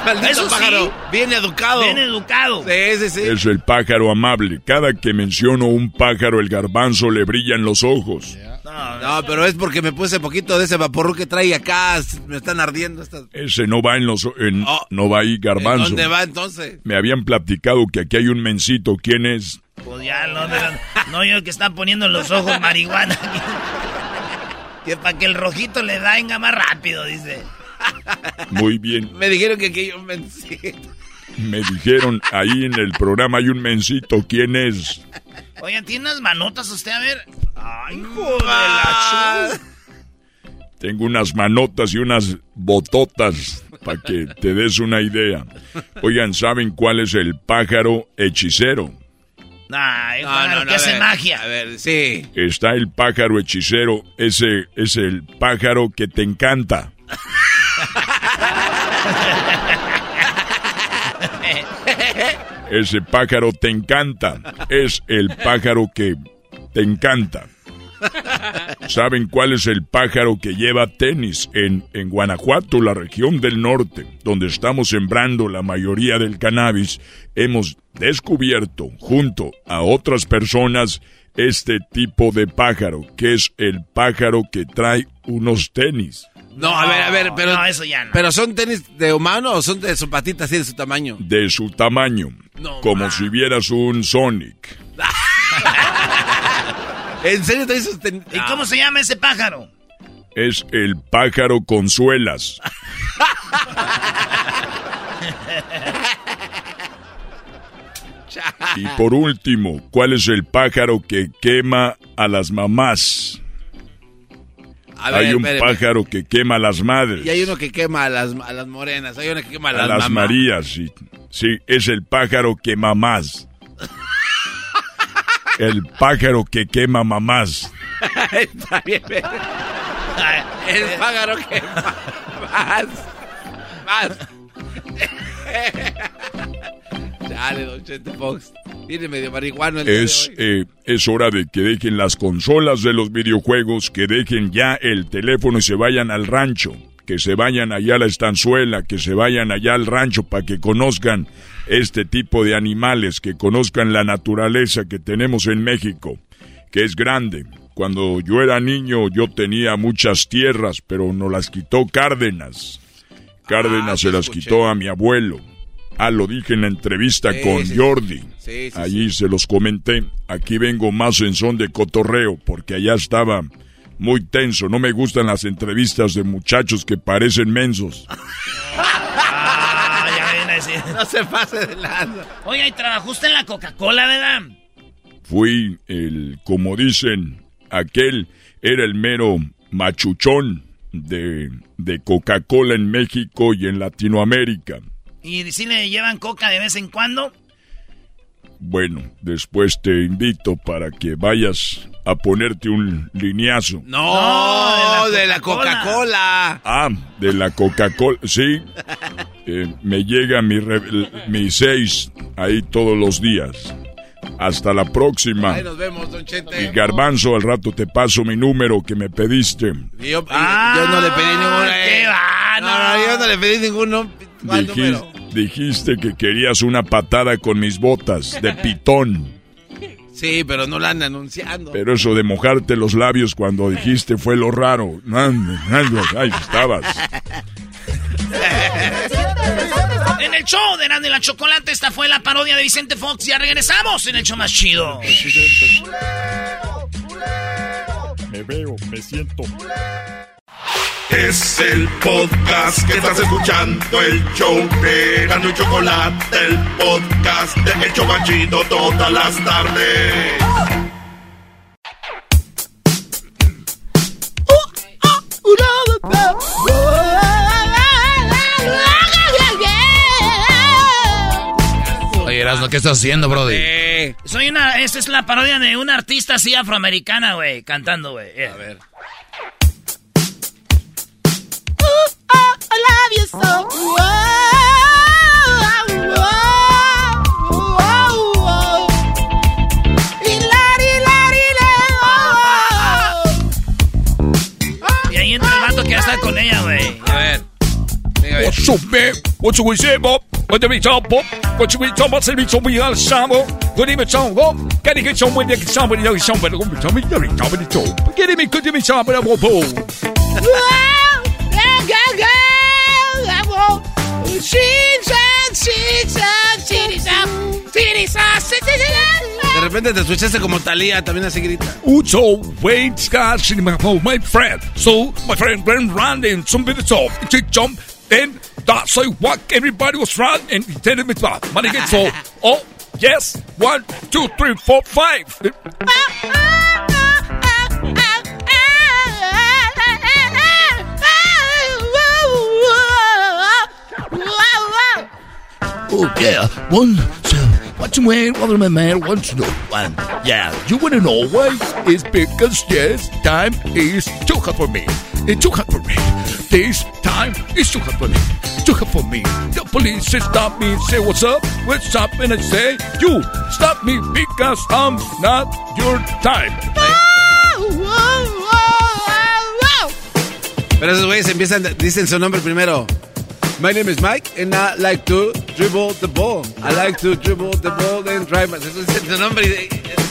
Maldito Eso sí. pájaro. Bien educado. Bien educado. Sí, sí, sí. Es el pájaro amable. Cada que menciono un pájaro, el garbanzo le brillan los ojos. No, pero es porque me puse poquito de ese vaporru que trae acá. Me están ardiendo estas... Ese no va en los en- no va ahí garbanzo. ¿Dónde va entonces? Me habían platicado que aquí hay un mencito. ¿Quién es? Pues ya, no, no yo que está poniendo en los ojos marihuana. Que para que el rojito le venga más rápido, dice. Muy bien. Me dijeron que aquí hay un mencito. Me dijeron ahí en el programa hay un mencito. ¿Quién es? Oigan, ¿tiene unas manotas usted? A ver. Ay, hijo de la chu- Tengo unas manotas y unas bototas para que te des una idea. Oigan, ¿saben cuál es el pájaro hechicero? Ay, No, pájaro no, no, que hace ver, magia. A ver, sí. Está el pájaro hechicero. Ese es el pájaro que te encanta. Ese pájaro te encanta. Es el pájaro que te encanta. ¿Saben cuál es el pájaro que lleva tenis en, en Guanajuato, la región del norte, donde estamos sembrando la mayoría del cannabis? Hemos descubierto, junto a otras personas, este tipo de pájaro, que es el pájaro que trae unos tenis. No, a ver, a ver, pero... No, eso ya no. ¿Pero son tenis de humano o son de su patita así de su tamaño? de su tamaño, No, como si vieras un Sonic. ¿En serio traes sus tenis? ¿Y cómo se llama ese pájaro? Es el pájaro con suelas. Y por último, ¿cuál es el pájaro que quema a las mamás? A ver, Hay un espéreme. pájaro que quema a las madres, Y hay uno que quema a las, a las morenas, hay uno que quema a a las, las mamás. Marías. Sí, sí, es el pájaro que mamás. El pájaro que quema mamás. Está bien, pero- El pájaro que más. Más. Dale, don Chente Fox. Viene medio marihuano el día de Es, hoy. eh, es hora de que dejen las consolas de los videojuegos, que dejen ya el teléfono y se vayan al rancho, que se vayan allá a la estanzuela, que se vayan allá al rancho para que conozcan este tipo de animales, que conozcan la naturaleza que tenemos en México, que es grande. Cuando yo era niño yo tenía muchas tierras, pero no las quitó Cárdenas. Cárdenas Ah, se las escuché. quitó a mi abuelo. Ah, lo dije en la entrevista Sí, con sí, Jordi. Sí, sí, Allí se los comenté. Aquí vengo más en son de cotorreo porque allá estaba muy tenso. No me gustan las entrevistas de muchachos que parecen mensos. Ah, ya viene a decir. No se pase de lanza. Oiga, y trabajó usted en la Coca-Cola, ¿verdad? Fui el, como dicen, aquel era el mero machuchón de, de Coca-Cola en México y en Latinoamérica. ¿Y si le llevan coca de vez en cuando? Bueno, después te invito para que vayas a ponerte un lineazo. No, de la Coca-Cola. Ah, de la Coca-Cola, sí. Eh, me llega mi, re- mi seis ahí todos los días. Hasta la próxima. Ahí nos vemos, don Y Chente. Garbanzo, al rato te paso mi número que me pediste. Y yo, y yo no le pedí ninguna. ¡Qué eh. Ah, No, no, yo no le pedí ninguno. ¿Cuál número? Dijiste que querías una patada con mis botas de pitón. Sí, pero no la anda anunciando. Pero eso de mojarte los labios cuando dijiste fue lo raro. Ahí estabas. En el show de y la Chocolate, esta fue la parodia de Vicente Fox. Ya regresamos en el show más chido. Me veo, me siento. Es el podcast que estás escuchando, el show de Erasmo y Chocolate, el podcast de El Chobachito todas las tardes. Oye, Erasmo, ¿qué estás haciendo, Brody? Soy una. Esta es la parodia de una artista así afroamericana, güey, cantando, güey. A ver. Love you so. Y ahí entra el vato que con ella, güey. A ver. What's up, man? What's up, say, Bob? What do we talk, Bob? What do we talk about? Say, we are. Good Bob. Can you get someone that can somebody know somebody? Come to me, you're in. Get him, good De repente te escuchaste como Talía, también así grita. Ucho, wait, in my friend. So, my friend went running, some bit of top, he jump, then that's I walk, everybody was running, and he tell me about money gets so, oh, yes, one, two, three, four, five. Oh yeah, one, two, uh, what's the way, what my man wants to know? One, yeah, you wanna know why? It's because yes, time is too hot for me. It's too hot for me. This time is too hot for me. Too hot for me. The police stop me, say what's up, what's up, and I say you stop me because I'm not your type. Pero esos güeyes empiezan, dicen su nombre primero. My name is Mike and I like to dribble the ball. I ah. like to dribble the ball and drive. my- Eso es su nombre. y-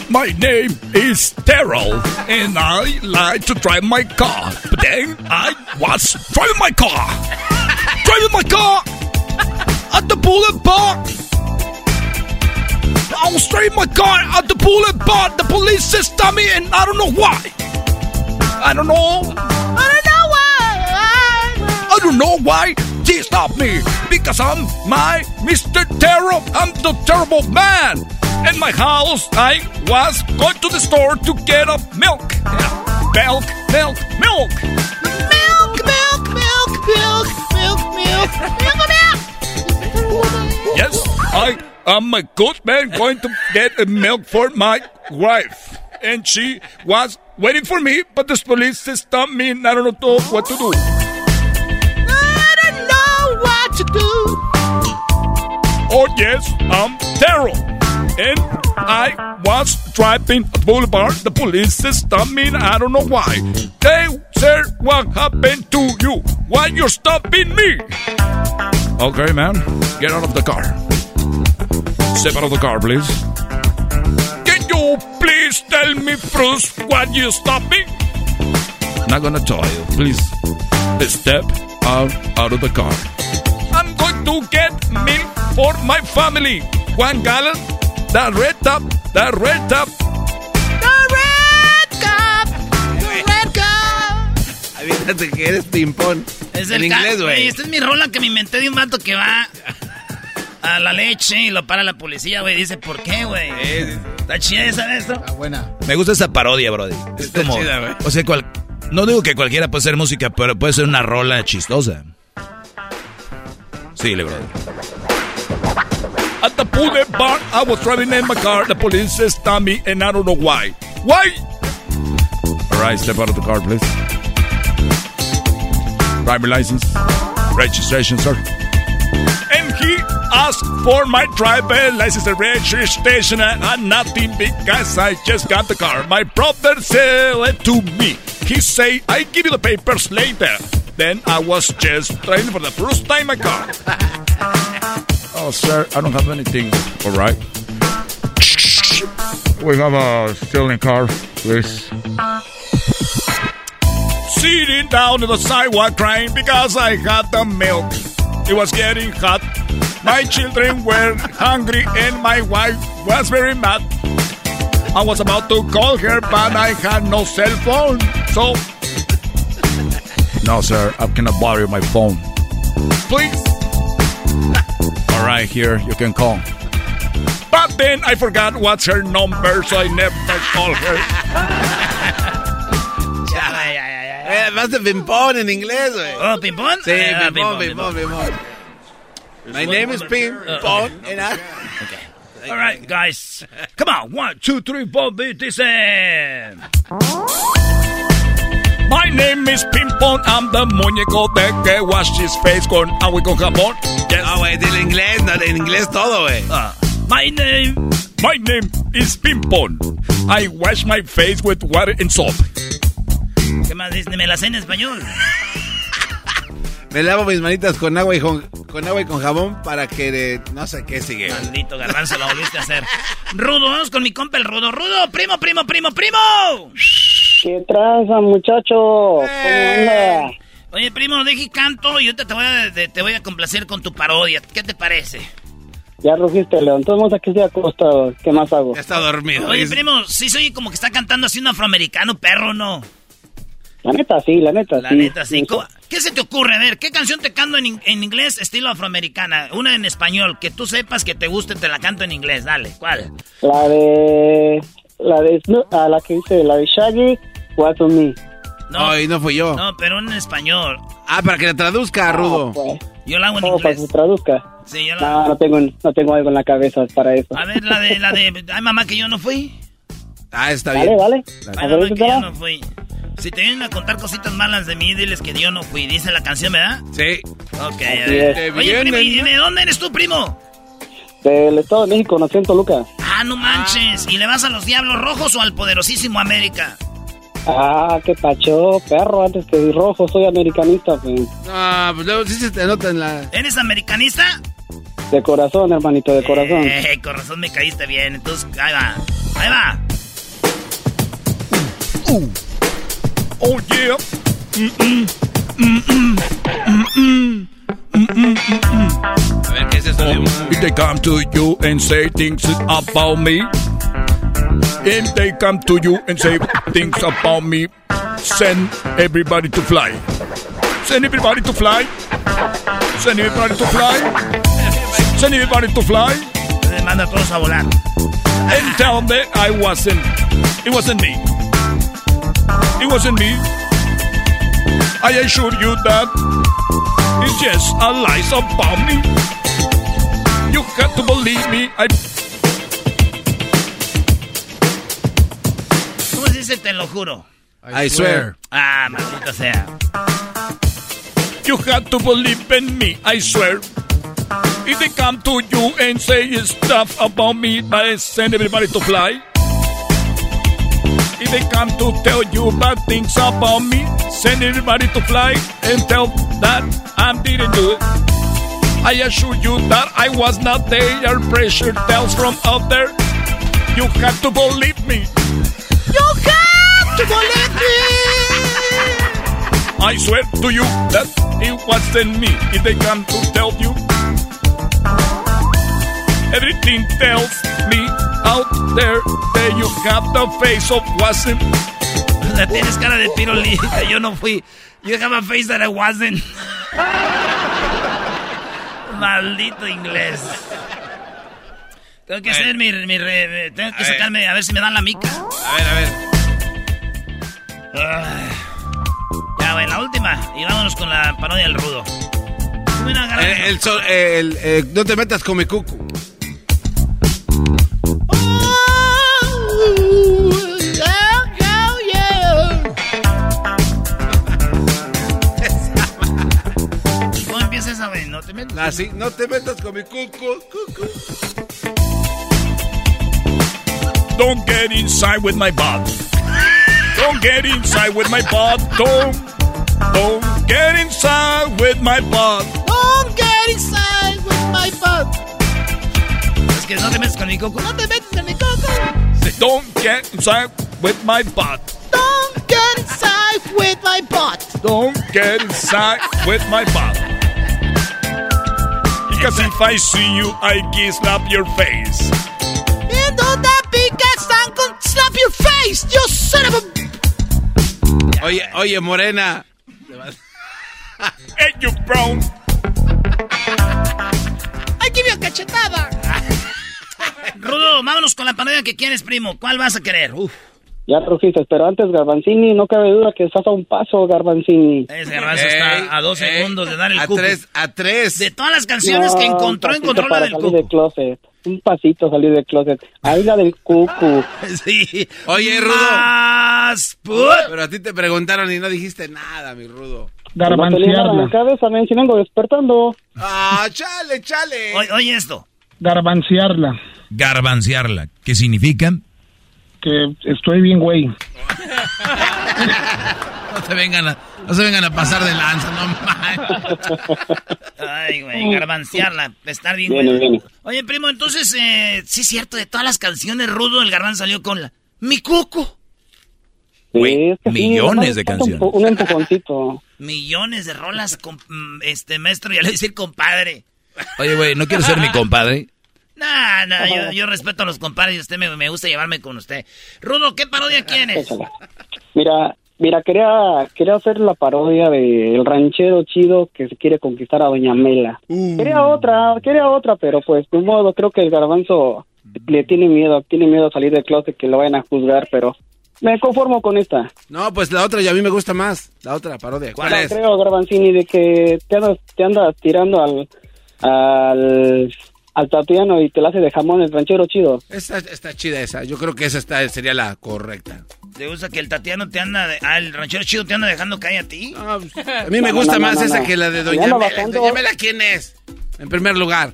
My name is Terrell, and I like to drive my car. But then I was driving my car. driving my car at the boulevard. I was driving my car at the boulevard. The police stopped me, and I don't know why. I don't know. I don't know why. I don't know why they stopped me. Because I'm my Mr. Terror. I'm the terrible man. In my house, I was going to the store to get a milk. Milk, milk, milk. Milk, milk, milk, milk, milk, milk, milk, milk. Yes, I am a good man going to get a milk for my wife. And she was waiting for me, but the police stopped me and I don't know what to do. Oh, yes, I'm Terrell. And I was driving at Boulevard. The police stopped me I don't know why. They said, What happened to you? Why you're stopping me? Okay, man, get out of the car. Step out of the car, please. Can you please tell me first why you stopped me? Not gonna tell you. Please step out, out of the car. I'm going to get milk for my family. One gallon. The red top. The red top. The red cup, the red cup. Aviéntate que eres ping-pong. Es en el inglés, güey. Esta es mi rola que me inventé de un vato que va a la leche y lo para la policía, güey. Dice, ¿por qué, güey? Está chida esa esto. Está buena. Me gusta esa parodia, Brody. Es Está como. chida, güey. o sea, cual- no digo que cualquiera puede hacer música, pero puede ser una rola chistosa. Sí, le Brody. The boulevard, I was driving in my car. The police stopped me, and I don't know why. Why? All right, step out of the car, please. Driver license, registration, sir. And he asked for my driver license and registration and nothing because I just got the car. My brother sell it to me. He say, I give you the papers later. Then I was just trying for the first time my car. Oh, sir, I don't have anything. All right. We have a stealing car, please. Sitting down on the sidewalk crying because I had the milk. It was getting hot. My children were hungry and my wife was very mad. I was about to call her, but I had no cell phone. So. No, sir, I cannot borrow my phone. Please. All right, here, you can call. But then I forgot what's her number, so I never called her. Eh, más de ping-pong en inglés, güey. Oh, ping-pong? Sí, Ah, ping-pong, ping-pong, ping-pong, ping-pong. My name is ping-pong. and I... All right, guys. Come on. One, two, three, four, beat this in. My name is Pimpon, I'm the muñeco de que wash his face con agua y con jabón. No, güey, dile inglés, no, en inglés todo, güey. Ah. my name... My name is Pimpon. I wash my face with water and soap. ¿Qué más dice? Me la sé en español. Me lavo mis manitas con agua y con, con agua y con jabón para que eh, no sé qué sigue. Maldito garbanzo, lo volviste a hacer. Rudo, vamos con mi compa el Rudo. Rudo, primo, primo, primo, primo. ¿Qué traza, muchacho? ¿Cómo anda? Oye, primo, deje canto y ahorita te voy, a, de- te voy a complacer con tu parodia. ¿Qué te parece? Ya rugiste, León. Entonces aquí estoy acostado. ¿Qué más hago? Ya está dormido. Oye, primo, sí soy como que está cantando así un afroamericano, perro, ¿no? La neta, sí, la neta, La sí. neta, sí. ¿Cómo- ¿Qué se te ocurre? A ver, ¿qué canción te canto en, in- en inglés estilo afroamericana? Una en español, que tú sepas que te guste, te la canto en inglés. Dale, ¿cuál? La de... La de... Snoop- ah, la que dice, la de Shaggy, What's on Me. No, Ay, no fui yo. No, pero en español. Ah, para que la traduzca, Rudo. pues. Yo la hago en Oh, para que inglés. se traduzca. Sí, yo la No, no tengo, no tengo algo en la cabeza para eso. A ver, la de, la de... Ay, mamá, que yo no fui. Ah, está Vale, bien. vale. Ay, mamá, que yo no fui. Si te vienen a contar cositas malas de mí, diles que yo no fui. Dice la canción, ¿verdad? Sí. Ok. Oye, primo, ¿y de dónde eres tú, primo? Del Estado de México, nací en Toluca. Ah, no manches. ¿Y le vas a los Diablos Rojos o al poderosísimo América? Ah, qué pacho, perro, antes que rojo, soy americanista, pues. Ah, pues luego sí se te nota en la... ¿Eres americanista? De corazón, hermanito, de corazón. Eh, con razón me caíste bien. Entonces, ahí va. Ahí va. Oh yeah. Mm-mm. Mm-mm. Mm-mm. A ver, ¿qué es esto? If they come to you and say things about me, if they come to you and say things about me, send everybody to fly. Send everybody to fly. Send everybody to fly. Send everybody to fly. Manda a todos a volar. And tell them I wasn't. It wasn't me. It wasn't me. I assure you that it's just a lies about me. You have to believe me. I dice te lo juro? I swear. Ah, maldita sea. You have to believe in me, I swear. If they come to you and say stuff about me, I send everybody to fly. If they come to tell you bad things about me, send everybody to fly and tell that I didn't do it. I assure you that I was not there. Pressure tells from out there. You have to believe me. You have to believe me. I swear to you that it wasn't me. If they come to tell you, everything tells me out there that you have the face of wasn't. La tienes cara de tiro libre. Yo no fui. You have a face that I wasn't. Maldito inglés. Tengo que hacer mi, mi re- tengo que A ver. sacarme a ver si me dan la mica. A ver, a ver. Ay. Ya, güey, la última. Y vámonos con la parodia del rudo. Garra- El, el sol- el- eh, no te metas con mi cucu. Te metas. Así, ah, no te metas con mi cucu, cucu. Don't get inside with my butt. Don't get inside with my butt. Don't Don't get inside with my butt. Don't get inside with my butt. Es que no te metes con mi coco. No te metes en mi coco. Say, Don't get inside with my butt. Don't get inside with my butt. Don't get inside with my butt. Because if I see you, I can slap your face. And on that big ass I'm gonna slap your face, you son of a... Oye, oye, Morena. hey, you brown. I give you a cachetada. Rudo, vámonos con la parodia que quieres, primo. ¿Cuál vas a querer? Uf. Ya trujiste, pero antes Garbanzini, no cabe duda que estás a un paso, Garbanzini. Ese garbanzo está a dos segundos de dar el a tres, a tres. De todas las canciones No, que encontró, encontró la del salir cuco. del closet. Un pasito salir del closet. Ahí la del cucu. Sí. Oye, Rudo. Más put. Pero a ti te preguntaron y no dijiste nada, mi Rudo. No tenía nada en la cabeza, men, si vengo despertando. Ah, chale, chale. Oye, oye esto. Garbanciarla. Garbanciarla. ¿Qué significa? Que estoy bien, güey. No se vengan a, no se vengan a pasar de lanza, no Ay, güey, garbanciarla. Estar bien, güey. Oye, primo, entonces, eh, sí es cierto, de todas las canciones, Rudo, el garbanzo salió con la... ¡Mi cuco! Es que millones de un canciones. Un empujoncito. Millones de rolas, con, mm, este, maestro, ya le voy a decir compadre. Oye, güey, ¿no quieres ser mi compadre? Nah, nah, yo, yo respeto a los compadres y usted me, me gusta llevarme con usted. Rudo, ¿qué parodia quieres? Mira, mira, quería, quería hacer la parodia de El ranchero chido que se quiere conquistar a Doña Mela. Quería otra, quería otra, pero pues de un modo creo que el garbanzo le tiene miedo, tiene miedo a salir del closet que lo vayan a juzgar, pero me conformo con esta. No, pues la otra ya a mí me gusta más. La otra parodia. ¿Cuál No es? creo, Garbanzini, de que te andas, te andas tirando al, al, al Tatiano y te la hace de jamón el ranchero chido. Esta está chida esa. Yo creo que esa está, sería la correcta. ¿Te gusta que el Tatiano te anda... de- ah, el ranchero chido te anda dejando caer a ti? A mí me No, gusta no, no, más no, esa no. que la de Doña Mela. bajando. Doña Mela, ¿quién es? En primer lugar.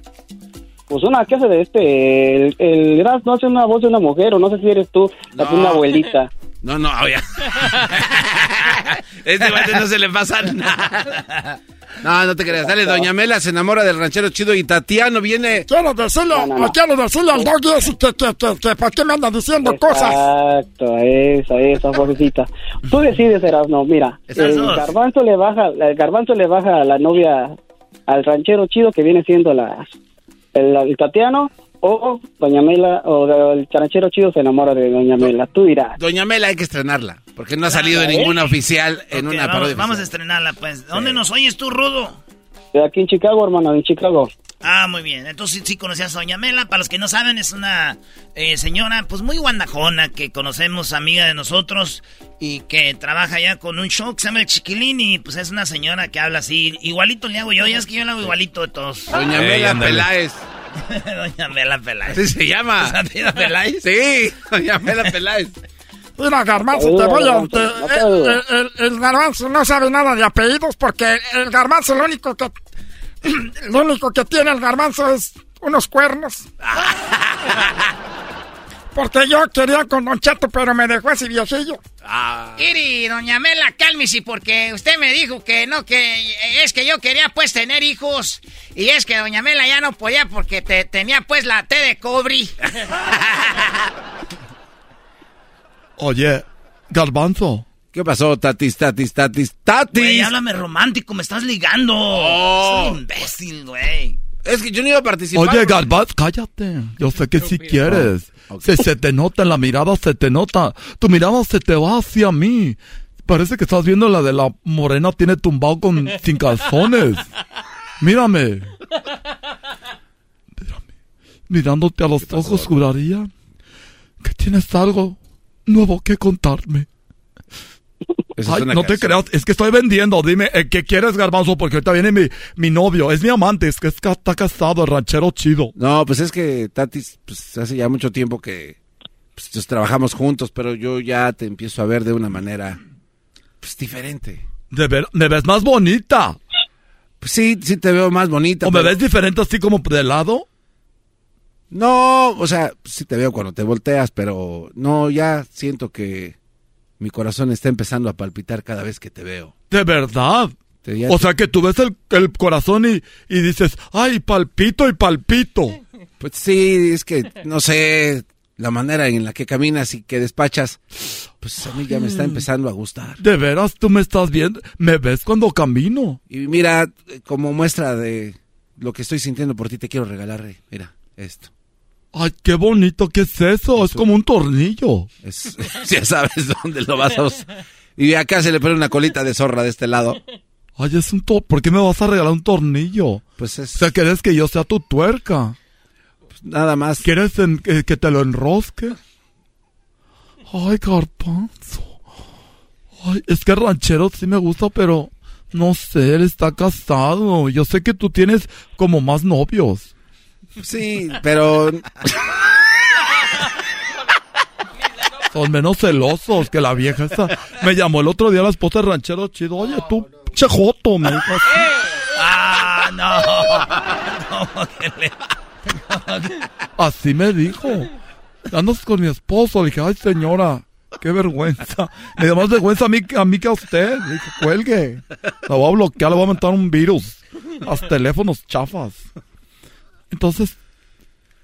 Pues una que hace de este, el, el Gras no hace una voz de una mujer, o no sé si eres tú, la de una abuelita. No, no, oye. este bate no se le pasa nada. No, no te creas. Dale, Doña Mela se enamora del ranchero chido y Tatiano viene. Quiero decirle, quiero decirle al doggy ese que, que, que, que, ¿por qué me anda diciendo cosas? Exacto, esa, esa vocecita. Tú decides, Erasno, mira, el dos. garbanzo le baja, el garbanzo le baja a la novia al ranchero chido que viene siendo la, el, el Tatiano, o Doña Mela, o el ranchero chido se enamora de Doña Mela. Tú dirás. Doña Mela hay que estrenarla. Porque no ha salido en ninguna oficial en una vamos, parodia. vamos a estrenarla, pues. ¿Dónde nos oyes tú, Rudo? De aquí en Chicago, hermano, en Chicago. Ah, muy bien. Entonces sí, conocías a Doña Mela. Para los que no saben, es una eh, señora pues muy guandajona que conocemos, amiga de nosotros y que trabaja ya con un show que se llama El Chiquilín y pues es una señora que habla así. Igualito le hago yo, ya es que yo le hago igualito de todos. Doña Mela. Peláez. Doña Mela Peláez. Así se llama. ¿Se apellida Peláez? Sí, Doña Mela Peláez. Mira, Garbanzo, te voy a... Te- el, el Garbanzo no sabe nada de apellidos porque el Garbanzo lo único que... Lo único que tiene el Garbanzo es unos cuernos. Porque yo quería con Don Cheto, pero me dejó ese viejillo. Iri, doña Mela, cálmese porque usted me dijo que no, que es que yo quería pues tener hijos y es que doña Mela ya no podía porque te, tenía pues la T de cobre. Oye, Garbanzo. ¿Qué pasó, tatis, tatis, tatis, tatis? Güey, háblame romántico, me estás ligando. Oh. Soy un imbécil, güey. Es que yo no iba a participar. Oye, Garbanzo, cállate. Yo sé que sí quieres. Se, se te nota en la mirada, se te nota. Tu mirada se te va hacia mí. Parece que estás viendo la de la morena tiene tumbado con sin calzones. Mírame. Mírame. Mirándote a los ojos, juraría que tienes algo nuevo que contarme. Ay, no te creas, es que estoy vendiendo. Dime, eh, ¿qué quieres, Garbanzo? Porque ahorita viene mi, mi novio. Es mi amante, es que es que está casado, el ranchero chido. No, pues es que Tatis, pues hace ya mucho tiempo que pues, pues, trabajamos juntos, pero yo ya te empiezo a ver de una manera pues diferente. De ver, me ves más bonita. Pues sí, sí te veo más bonita. ¿O me ves diferente así como de lado? No, o sea, sí te veo cuando te volteas, pero no, ya siento que mi corazón está empezando a palpitar cada vez que te veo. De verdad. Te- O te- sea que tú ves el, el corazón y, y dices, ay, palpito y palpito. Pues sí, es que, no sé, la manera en la que caminas y que despachas, pues a mí ya me está empezando a gustar. De veras, tú me estás viendo, me ves cuando camino. Y mira, como muestra de lo que estoy sintiendo por ti, te quiero regalar, mira, esto. Ay, qué bonito, ¿qué es eso? Es como un tornillo. Es, ya sabes dónde lo vas a usar. Y acá se le pone una colita de zorra de este lado. Ay, es un to ¿por qué me vas a regalar un tornillo? Pues es... O sea, ¿quieres que yo sea tu tuerca? nada más. ¿Quieres en- que, que te lo enrosque? Ay, garbanzo. Ay, es que ranchero sí me gusta, pero no sé, él está casado. Yo sé que tú tienes como más novios. Sí, pero Son menos celosos que la vieja esa. Me llamó el otro día la esposa ranchero chido. Oye, tú, chejoto, me dijo así. Ah, no. ¿Cómo que le- Así me dijo. Andas con mi esposo. Le dije, ay, señora, qué vergüenza. Me da más vergüenza a mí, que a usted. Le dije, cuelgue. La voy a bloquear, le voy a montar un virus. A teléfonos chafas. Entonces,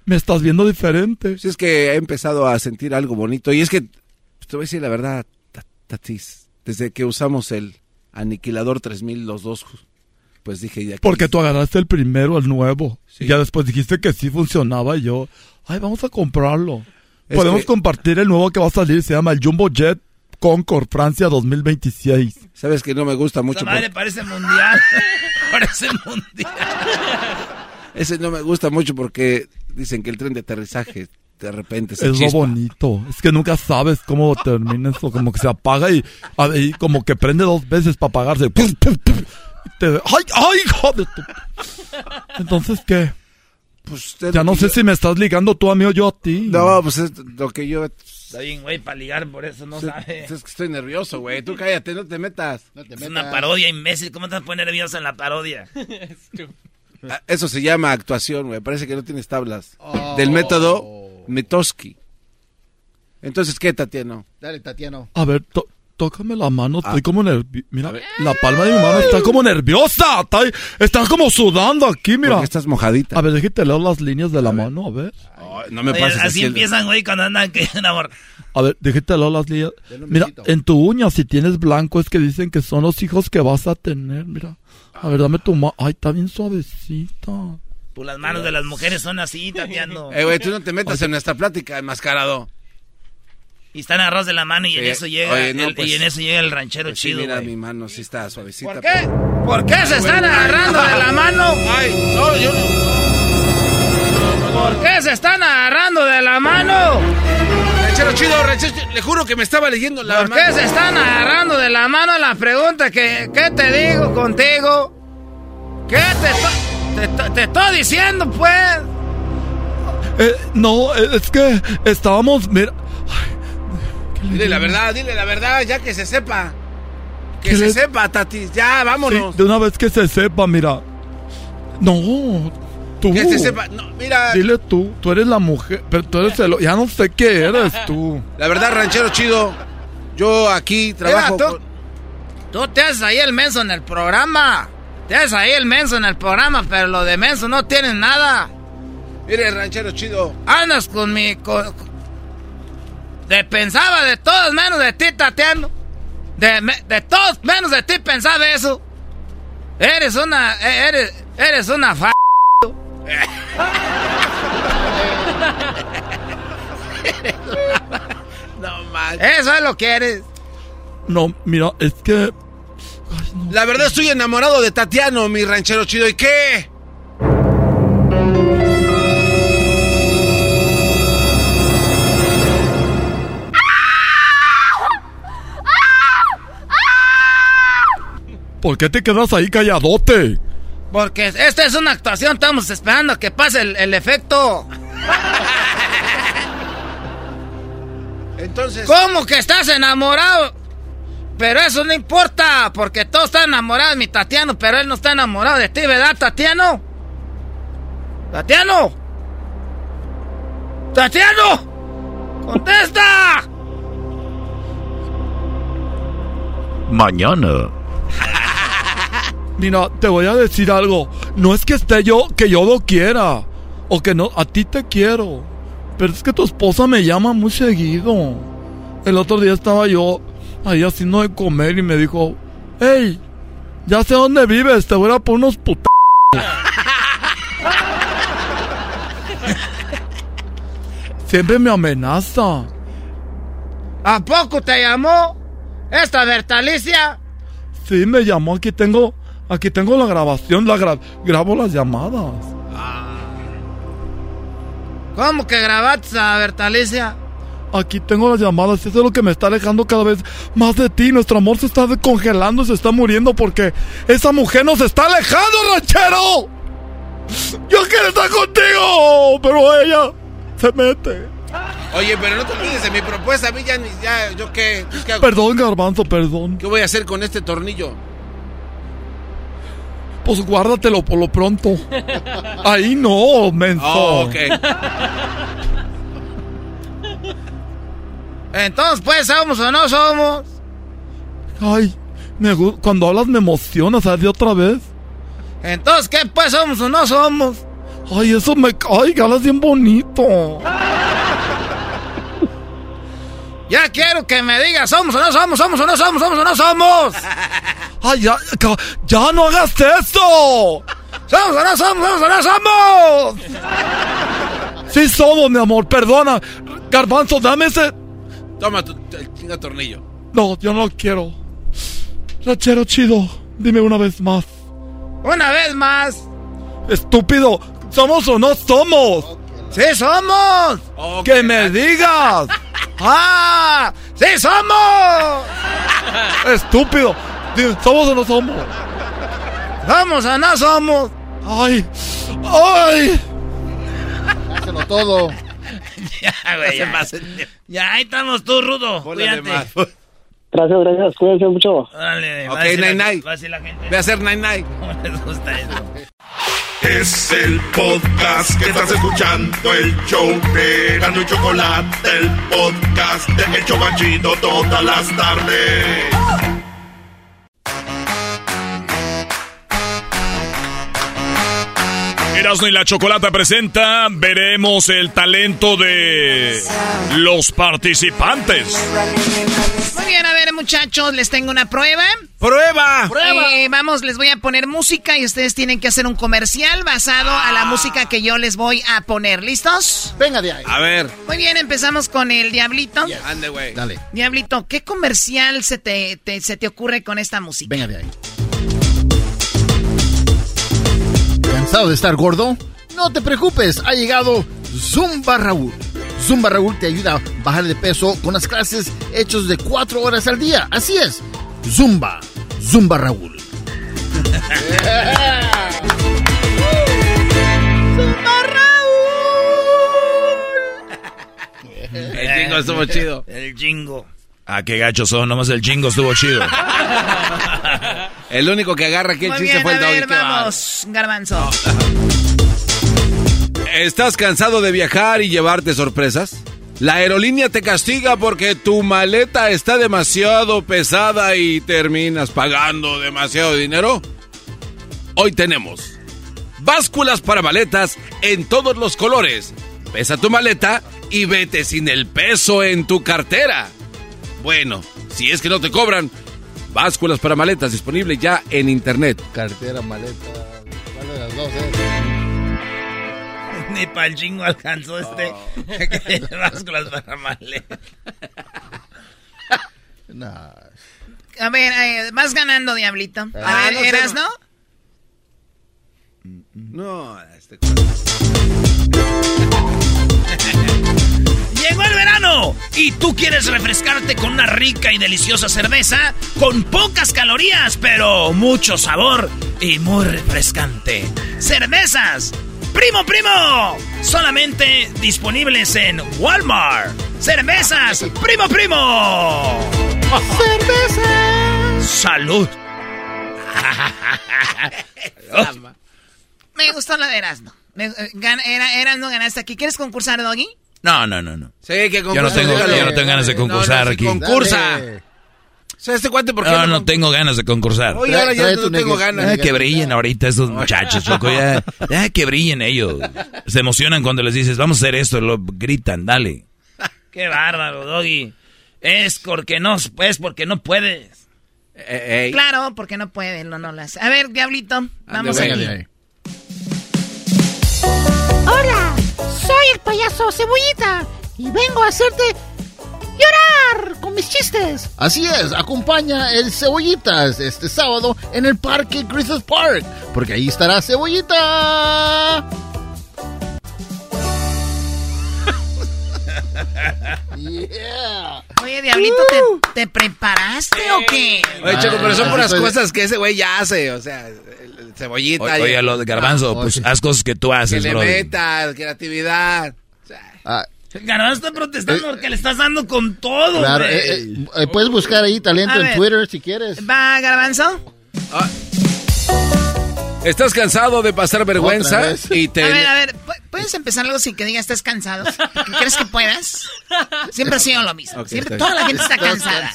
me estás viendo diferente. sí es que he empezado a sentir algo bonito. Y es que, pues, te voy a decir la verdad, Ta- Tatis, desde que usamos el aniquilador 3000 los dos, pues dije ya que... Porque tú agarraste el primero, el nuevo. Y ya después dijiste que sí funcionaba y yo, ay, vamos a comprarlo. Es Podemos que- compartir el nuevo que va a salir, se llama el Jumbo Jet Concord Francia 2026. Sabes que no me gusta mucho. Esa madre por- parece mundial. parece mundial. Ese no me gusta mucho porque dicen que el tren de aterrizaje de repente se Es lo bonito. Es que nunca sabes cómo termina eso. Como que se apaga y, como que prende dos veces para apagarse. ¡Pum, pum, pum! Te- ¡Ay, ay, hijo de tu... Entonces, ¿qué? Pues, es ya no sé yo- si me estás ligando tú a mí o yo a ti. No, pues es lo que yo... Está bien, güey, para ligar, por eso no Es- sabe. Es que estoy nervioso, güey. Tú cállate, no te metas. Es una parodia, imbécil. ¿Cómo te vas a poner nervioso en la parodia? Ah, Eso se llama actuación, güey. Parece que no tienes tablas. Del método Mitosky. Entonces, ¿qué, Tatiano? Dale, Tatiano. A ver, to- tócame la mano, Ah. estoy como nervioso. Mira, la palma de mi mano está como nerviosa. Está, está como sudando aquí, mira. Porque estás mojadita. A ver, déjate leer las líneas de la mano, a ver. no me Oye, pases así el- empiezan, güey, cuando andan que amor. A ver, déjate leer las líneas. Mira, en tu uña, si tienes blanco, es que dicen que son los hijos que vas a tener, mira. A ver, dame tu mano. Ay, está bien suavecita. Pues las manos de las mujeres son así, Tatiano. Eh, güey, tú no te metas en nuestra plática, enmascarado. Y están agarrados de la mano y en eso llega oye, no, el, pues- y en eso llega el ranchero Pues sí, chido, mira, mi mano sí está suavecita. ¿Por qué? ¿Por qué se están agarrando de la mano? Ay, no, yo no. ¿Por qué se están agarrando de la mano? Ranchero chido, ranchero chido, le juro que me estaba leyendo la ¿Por qué se están agarrando de la mano? La pregunta que, ¿qué te digo contigo? ¿Qué te, to- te, te estoy diciendo, pues? Eh, no, es que estábamos, mira. Dile la verdad, dile la verdad, ya que se sepa. Que ¿Qué se le- sepa, Tati. Ya, vámonos. Sí, de una vez que se sepa, mira. No, tú. Que se sepa. No, mira. Dile tú, tú eres la mujer, pero tú eres el... Ya no sé qué eres tú. La verdad, ranchero chido. Yo aquí trabajo. Mira, tú- con- Tú te haces ahí el menso en el programa. Te haces ahí el menso en el programa, pero lo de menso no tienes nada. Mire, ranchero chido. Andas con mi... con- de pensaba de todos menos de ti, Tatiano. De, me- de todos menos de ti pensaba eso. Eres una... eh, Eres, eres una fa... No mal. Eso es lo que eres. No, mira, es que... La verdad estoy enamorado de Tatiano, mi ranchero chido. ¿Y qué? ¿Por qué te quedas ahí calladote? Porque esta es una actuación, estamos esperando a que pase el, el efecto. Entonces. ¿Cómo que estás enamorado? Pero eso no importa, porque todos están enamorados de mi Tatiano, pero él no está enamorado de ti, ¿verdad, Tatiano? ¡Tatiano! ¡Tatiano! ¡Contesta! Mañana. Mira, te voy a decir algo. No es que esté yo, que yo lo quiera. O que no, a ti te quiero. Pero es que tu esposa me llama muy seguido. El otro día estaba yo ahí haciendo de comer y me dijo, hey, ya sé dónde vives, te voy a poner unos putas. Siempre me amenaza. ¿A poco te llamó esta Bertalicia? Sí, me llamó. Aquí tengo, aquí tengo la grabación, la gra- grabo las llamadas. ¿Cómo que grabaste a Bertalicia? Aquí tengo las llamadas. Eso es lo que me está alejando cada vez más de ti. Nuestro amor se está congelando, se está muriendo porque esa mujer nos está alejando, ranchero. Yo quiero estar contigo, pero ella se mete. Oye, pero no te olvides de mi propuesta. A mí ya, ni- ya ¿yo qué? Pues, ¿qué hago? Perdón, garbanzo, perdón. ¿Qué voy a hacer con este tornillo? Pues guárdatelo por lo pronto. Ahí no, menso. Oh, ok. Entonces, pues, ¿somos o no somos? Ay, me cuando hablas me emociona, ¿sabes? De otra vez. Entonces, ¿qué pues somos o no somos? Ay, eso me... Ay, que hablas bien bonito. Ya quiero que me digas, ¿somos o no somos? ¿Somos o no somos? ¿Somos o no somos? Ay, ya, ya no hagas eso. ¿Somos o no somos? ¿Somos o no somos? Sí somos, mi amor, perdona. Garbanzo, dame ese... Toma tu el chinga tornillo. No, yo no lo quiero. Rachero chido, dime una vez más. Una vez más. Estúpido, ¿somos o no somos? ¡Sí somos! ¡Que me digas! ¡Ah! ¡Sí somos! Estúpido, ¿somos o no somos? ¿Somos o no somos? ¡Ay! ¡Ay! Hácelo todo. ya, güey, ya. Ya, ahí estamos tú, Rudo. Cuídate. Gracias, gracias. Cuídense mucho. Dale, Ok, a Nine. va a la gente. Voy a hacer nine nine. ¿Cómo les gusta eso? Es el podcast que estás escuchando, el show de Gano y Chocolate, el podcast de El Chobachito todas las tardes. Erasmo y la Chocolata presenta, veremos el talento de los participantes. Muy bien, a ver, muchachos, les tengo una prueba. ¡Prueba! Eh, vamos, les voy a poner música y ustedes tienen que hacer un comercial basado a la música que yo les voy a poner. ¿Listos? Venga de ahí. A ver. Muy bien, empezamos con el Diablito. Ande, güey. Dale. Diablito, ¿qué comercial se te, te- se te ocurre con esta música? Venga de ahí. ¿Cansado de estar gordo? No te preocupes, ha llegado Zumba Raúl. Zumba Raúl te ayuda a bajar de peso con las clases hechos de 4 horas al día. Así es. Zumba. Zumba Raúl. El jingo estuvo chido. El jingo. Ah, qué gachos son, nomás el jingo estuvo chido. El único que agarra aquí el Muy chiste bien, fue el a ver, vamos, Garbanzo. ¿Estás cansado de viajar y llevarte sorpresas? La aerolínea te castiga porque tu maleta está demasiado pesada y terminas pagando demasiado dinero. Hoy tenemos básculas para maletas en todos los colores. Pesa tu maleta y vete sin el peso en tu cartera. Bueno, si es que no te cobran, básculas para maletas disponible ya en internet. Cartera, maleta. ¿Cuál de las dos, eh? Ni para el jingo alcanzó este. Que básculas para maleta. A ver, eh, vas ganando, Diablito. A Ah, ver, no ¿eras, no. no? No, este... Llegó el verano y tú quieres refrescarte con una rica y deliciosa cerveza con pocas calorías, pero mucho sabor y muy refrescante. Cervezas, primo, primo, solamente disponibles en Walmart. Cervezas, primo, primo. Cervezas. Salud. Me gustó la de Erasno. Me, eh, gan- era, Erasno ganaste aquí. ¿Quieres concursar, Doggy? No, no, no, no. Sí, que Yo no tengo, yo no tengo ganas de concursar aquí. Concursa. O sea, este cuate, ¿por qué No, no tengo ganas de concursar. Oye, ahora ya no tengo ganas. Ya que brillen ahorita estos muchachos, Choco. Ya, ya que brillen ellos. Se emocionan cuando les dices, vamos a hacer esto. Lo gritan, dale. Qué bárbaro, Doggy. Es porque no, es porque no puedes. Eh, Claro, porque no puede, no, no las. A ver, Diablito, vamos Venga aquí. de ahí. Hola, soy el payaso Cebollita y vengo a hacerte llorar con mis chistes. Así es, acompaña el Cebollitas este sábado en el Parque Griffith Park, porque ahí estará Cebollita. Yeah. Oye, Diablito, ¿te, te preparaste o qué? Oye, Choco, pero son Ah, puras cosas que ese güey ya hace. O sea, el, cebollita. O- Oye, lo de Garbanzo, Ah, pues oye. haz cosas que tú que haces, le bro. meta, creatividad. Ah, Garbanzo está protestando porque le estás dando con todo, claro, eh, eh, eh, puedes buscar ahí talento A en ver. Twitter si quieres. ¿Va, Garbanzo? ¿Estás cansado de pasar vergüenza? Y te... A ver, a ver, ¿pu- ¿puedes empezar algo sin que digas estás cansado? ¿Crees que puedas? Siempre ha sido lo mismo. Siempre, toda la gente está cansada.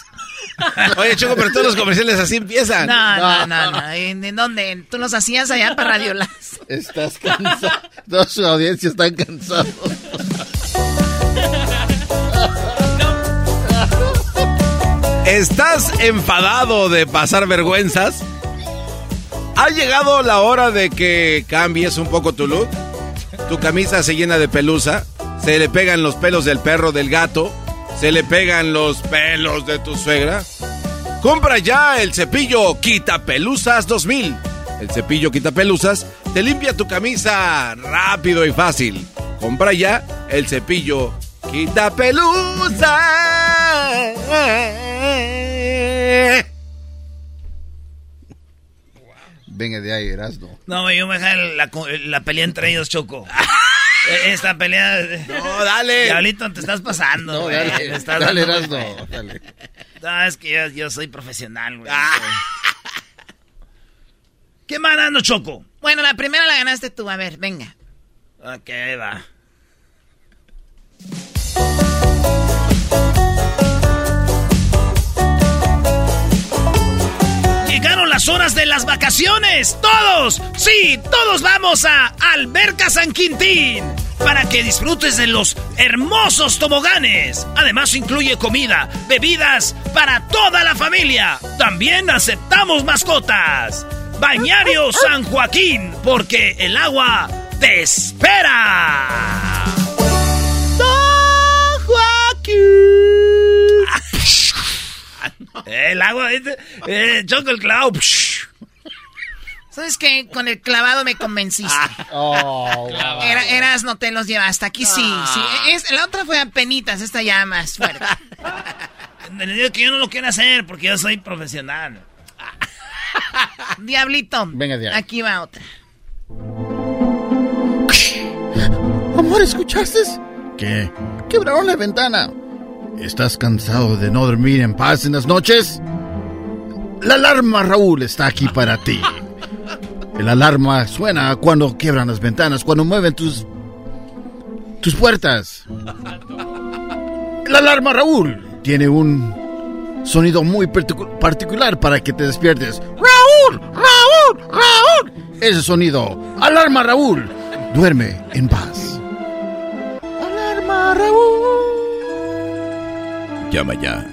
Oye, Choco, pero todos los comerciales así empiezan. No, no, no, no. ¿En, en dónde? ¿Tú los hacías allá para Radio Las? Estás cansado. Toda su audiencia está cansada. ¿Estás enfadado de pasar vergüenzas? ¿Ha llegado la hora de que cambies un poco tu look? Tu camisa se llena de pelusa, se le pegan los pelos del perro, del gato, se le pegan los pelos de tu suegra. Compra ya el cepillo Quita Pelusas 2000. El cepillo Quita Pelusas te limpia tu camisa rápido y fácil. Compra ya el cepillo Quita Pelusas. Venga de ahí, Erasmo. No, güey, yo me dejé la, pelea entre ellos, Choco. Eh, Esta pelea... No, dale. Diablito, te estás pasando, No, dale, estás dale, dando- Erasmo, dale. No, es que yo, yo soy profesional, güey. Ah. ¿Qué va dando, Choco? Bueno, la primera la ganaste tú. A ver, venga. Ok, ahí va. Las horas de las vacaciones. Todos, sí, todos vamos a Alberca San Quintín para que disfrutes de los hermosos toboganes. Además incluye comida, bebidas para toda la familia. También aceptamos mascotas. Bañario San Joaquín, porque el agua te espera. ¡Don Joaquín! El agua, eh, choco el clavo. ¿Sabes qué? Con el clavado me convenciste. Oh, Era, eras, no te los llevaste. Aquí sí, Ah. sí. Es, la otra fue a penitas, esta ya más fuerte. Le digo que yo no lo quiero hacer porque yo soy profesional. Diablito. Venga ahí. Aquí va otra. Amor, ¿escuchaste? ¿Qué? Quebraron la ventana. ¿Estás cansado de no dormir en paz en las noches? La alarma, Raúl, está aquí para ti. El alarma suena cuando quiebran las ventanas, cuando mueven tus... tus puertas. La alarma, Raúl, tiene un sonido muy particu- particular para que te despiertes. ¡Raúl! ¡Raúl! ¡Raúl! Ese sonido. Alarma, Raúl. Duerme en paz. Alarma, Raúl. Llama ya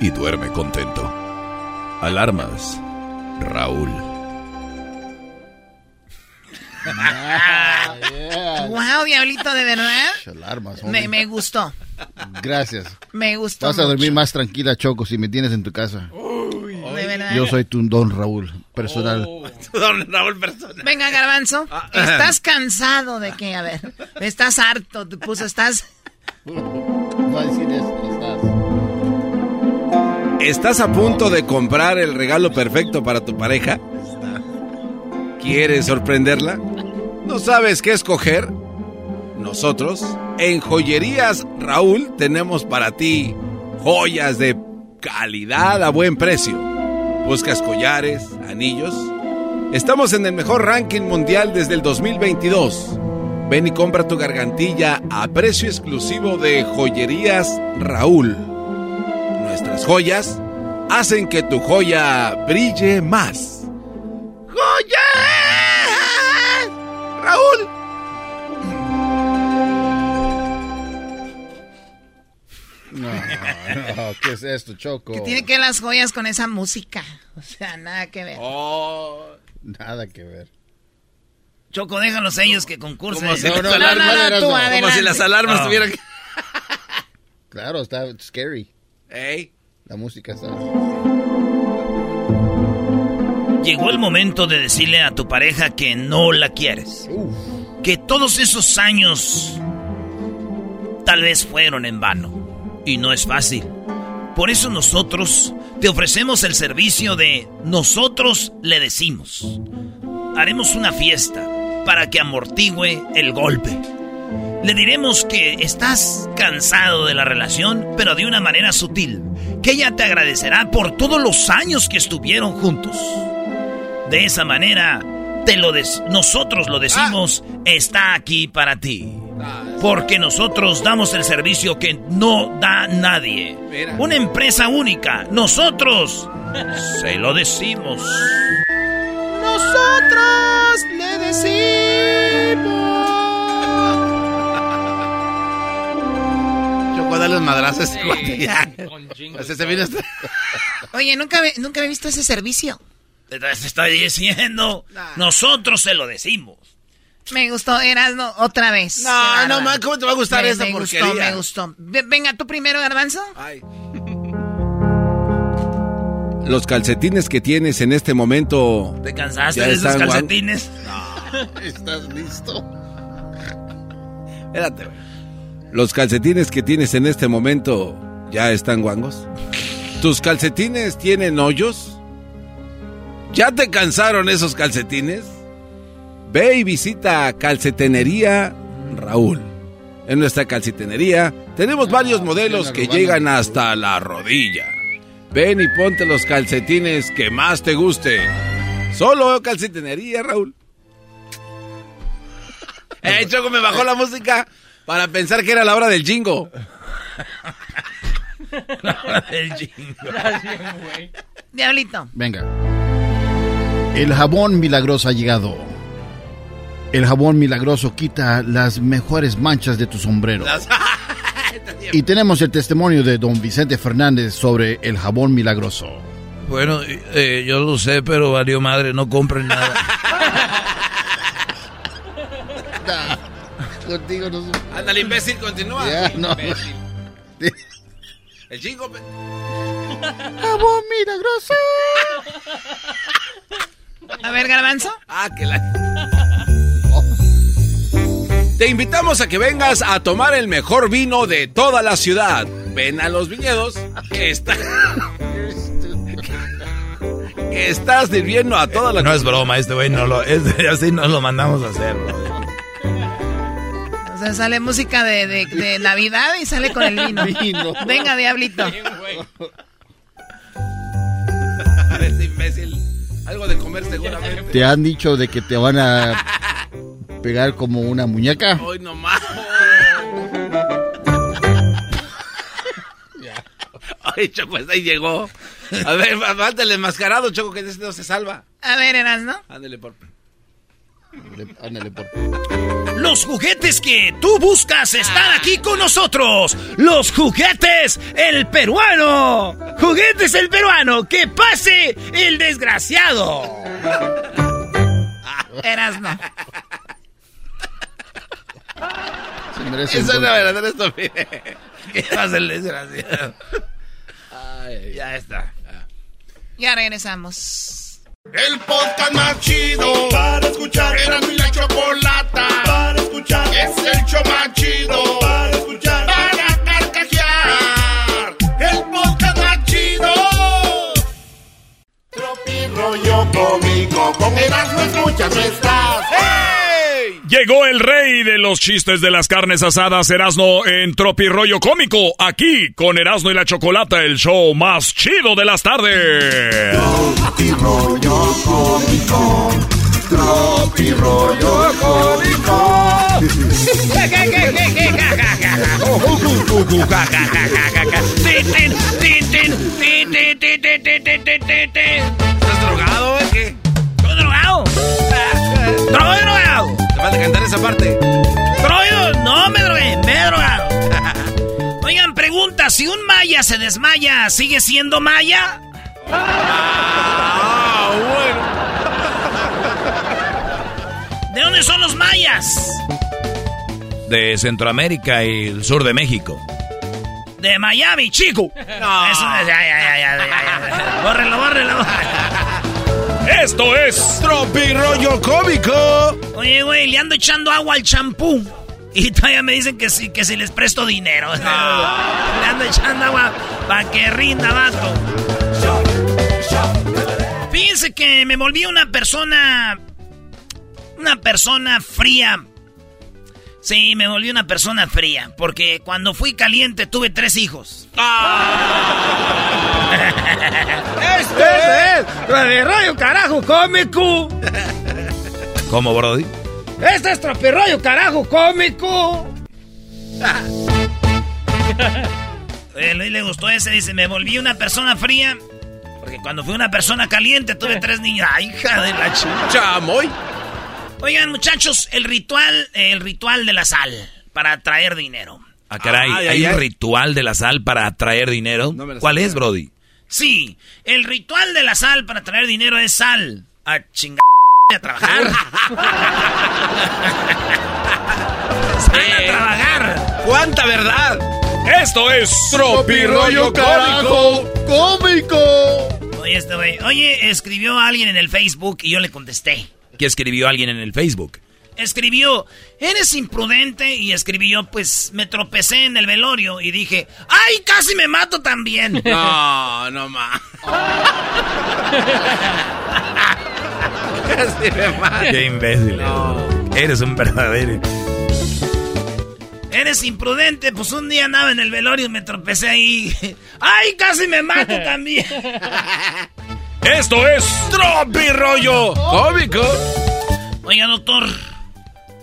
y duerme contento. Alarmas, Raúl. Wow, Diablito, de verdad. Alarmas, Me, me gustó. Gracias. Me gustó. Vas a dormir mucho. más tranquila, Choco, si me tienes en tu casa. De verdad. Yo soy tu don Raúl, personal. Don Raúl Persona. Venga, Garbanzo. Ah. ¿Estás cansado de qué? A ver. ¿Estás harto? Te puso, ¿estás...? Va a decir eso, ¿Estás a punto de comprar el regalo perfecto para tu pareja? ¿Quieres sorprenderla? ¿No sabes qué escoger? Nosotros, en Joyerías Raúl, tenemos para ti joyas de calidad a buen precio. ¿Buscas collares, anillos? Estamos en el mejor ranking mundial desde el 2022. Ven y compra tu gargantilla a precio exclusivo de Joyerías Raúl. Nuestras joyas hacen que tu joya brille más. ¡Joya! ¡Raúl! No, no, ¿qué es esto, Choco? ¿Qué tiene que ver las joyas con esa música? O sea, nada que ver. Oh, nada que ver. Choco, déjalos a ellos que concursen. Como si No, las no, alarmas- no, no, Erasmo. tú Como si las alarmas No. tuvieran que... Claro, está scary. Ey. La música está... Llegó el momento de decirle a tu pareja que no la quieres. Que todos esos años tal vez fueron en vano. Y no es fácil. Por eso nosotros te ofrecemos el servicio de nosotros le decimos. Haremos una fiesta para que amortigüe el golpe. Le diremos que estás cansado de la relación, pero de una manera sutil. Que ella te agradecerá por todos los años que estuvieron juntos. De esa manera, te lo des- nosotros lo decimos, está aquí para ti. Porque nosotros damos el servicio que no da nadie. Una empresa única. Nosotros se lo decimos. Nosotros le decimos. Ya. Así se viene hasta- Oye, nunca, nunca había visto ese servicio. Te te estoy diciendo. Nosotros se lo decimos. Me gustó, Erasmo, otra vez. No, no, man, ¿cómo te va a gustar Me- esa me porquería? Gustó, me gustó. Ve- Venga, tú primero, Garbanzo. Los calcetines que tienes en este momento... ¿Te cansaste de esos calcetines? ¿Estás listo? Espérate, güey. Los calcetines que tienes en este momento ya están guangos. ¿Tus calcetines tienen hoyos? ¿Ya te cansaron esos calcetines? Ve y visita Calcetenería Raúl. En nuestra calcetenería tenemos varios modelos que llegan hasta la rodilla. Ven y ponte los calcetines que más te guste. Solo calcetenería Raúl. Eh, Choco, me bajó la música para pensar que era la hora del jingo. El jingo. Diablito. Venga. El jabón milagroso ha llegado. El jabón milagroso quita las mejores manchas de tu sombrero. Y tenemos el testimonio de don Vicente Fernández sobre el jabón milagroso. Bueno, eh, yo lo sé, pero valió madre, no compren nada. Contigo no Ándale, imbécil, continúa. Ya, no. Imbécil. El jingo. pe- Jabón milagroso. A ver, Garbanzo. Ah, que la... Te invitamos a que vengas a tomar el mejor vino de toda la ciudad. Ven a los viñedos que está... que está sirviendo a toda la... No es broma, este güey no lo... Este, así no lo mandamos a hacer, bro. O sea, sale música de, de- de Navidad y sale con el vino. Vino. Venga, Diablito. Ese imbécil. Algo de comer seguramente. ¿Te han dicho de que te van a pegar como una muñeca? Hoy nomás. Ay, Choco, hasta ahí llegó. A ver, el enmascarado, Choco, que ese no se salva. A ver, Erasmo. Ándale, por... Ándale, por... Los juguetes que tú buscas están aquí con nosotros. Los juguetes el peruano. Juguetes el peruano. Que pase el desgraciado. Merece un Eso es la verdadera estupidez. ¿Qué pasa el desgraciado? Ay, Ya está. Ya regresamos. El podcast más chido para escuchar. Era mi la chocolata para escuchar. Es el show más chido para escuchar. Para carcajear. El podcast más chido. Tropi rollo cómico. Con Erasmo escuchas no estás. Llegó el rey de los chistes de las carnes asadas, Erasno, en Tropirollo Cómico, aquí con Erasno y la Chocolata, el show más chido de las tardes. rollo cómico. Tropi rollo cómico. Esa parte. ¿Drogo? No me drogué, me he drogado. Oigan, pregunta, si un maya se desmaya, ¿sigue siendo maya? Ah, ¿De dónde son los mayas? De Centroamérica y el sur de México. De Miami, chico. No. Eso es, ya, ya, ya, ya, ya, ya. Bórrelo, bórrelo. Esto es Tropi Rollo Cómico. Oye, güey, le ando echando agua al champú. Y todavía me dicen que si, que si les presto dinero. Le ando echando agua para que rinda, vato. Fíjense que me volví una persona. Una persona fría. Sí, me volví una persona fría. Porque cuando fui caliente tuve tres hijos. Este es rollo carajo cómico. ¿Cómo, Brody? Este es tropirroyo carajo cómico. Eh, Luis le gustó ese, dice, me volví una persona fría. Porque cuando fui una persona caliente tuve tres niños. ¡Ay, hija de la chica! Chamoy. Oigan, muchachos, el ritual, el ritual de la sal para atraer dinero. Ah, caray, Ay, hay ay, un ritual de la sal para atraer dinero. No ¿Cuál sabía. es, Brody? Sí, el ritual de la sal para atraer dinero es sal. A chingar a trabajar. sal a trabajar. ¡Cuánta verdad! Esto es Tropi Rollo Cómico. ¡Cómico! Oye, este güey. Oye, escribió alguien en el Facebook y yo le contesté. ¿Qué escribió alguien en el Facebook? Escribió, eres imprudente. Y escribió, pues me tropecé en el velorio y dije, ¡ay, casi me mato también! No, no más. Casi me mata. Qué imbécil. Eres un verdadero. Eres imprudente, pues un día andaba en el velorio y me tropecé ahí. ¡Ay, casi me mato también! Esto es Tropi Rollo Cómico. Oiga, doctor,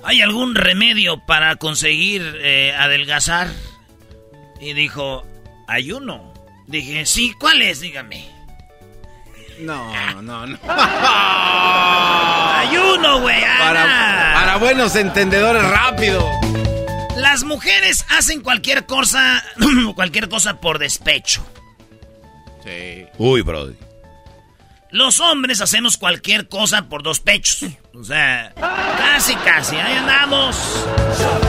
¿hay algún remedio para conseguir eh, adelgazar? Y dijo, ayuno. Dije, sí, ¿cuál es? Dígame. No, no, no. Ayuno, güey. Para, Ana. para buenos entendedores, rápido. Las mujeres hacen cualquier cosa, cualquier cosa por despecho. Sí. Uy, Brody. Los hombres hacemos cualquier cosa por dos pechos. O sea, casi, casi. Ahí andamos.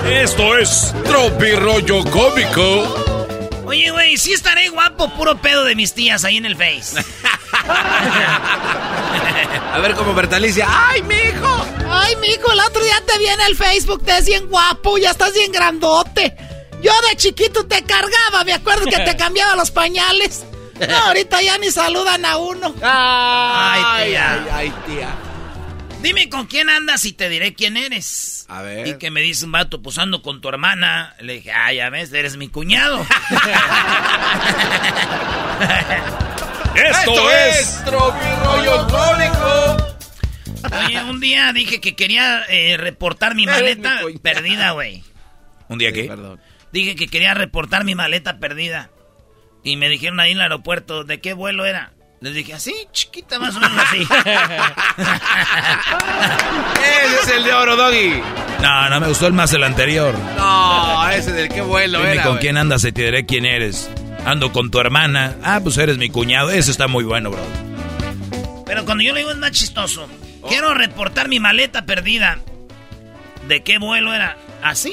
Esto es Tropi Rollo Cómico. Oye, güey, sí estaré guapo, puro pedo de mis tías ahí en el Face. A ver como Bertalicia. ¡Ay, mijo! Ay, mijo, el otro día te vi en el Facebook, te ves bien guapo, ya estás bien grandote. Yo de chiquito te cargaba, me acuerdo que te cambiaba los pañales. No, ahorita ya ni saludan a uno. Ay, tía. Ay, ay, tía. Dime con quién andas y te diré quién eres. A ver. Y que me dice un vato posando con tu hermana. Le dije, ah, ya ves, eres mi cuñado. Esto es Tropi Rollo Cómico. Oye, un día dije que quería eh, reportar mi maleta mi perdida, güey. ¿Un día qué? Perdón. Dije que quería reportar mi maleta perdida. Y me dijeron ahí en el aeropuerto, ¿de qué vuelo era? Les dije, así, chiquita, más o menos así. Ese es el de oro, Doggy. No, no me gustó el más el anterior. No, ese del qué vuelo Dime era. con güey. quién andas y te diré quién eres. Ando con tu hermana. Ah, pues eres mi cuñado. Eso está muy bueno, bro. Pero cuando yo le digo es más chistoso. Quiero reportar mi maleta perdida. ¿De qué vuelo era? ¿Así?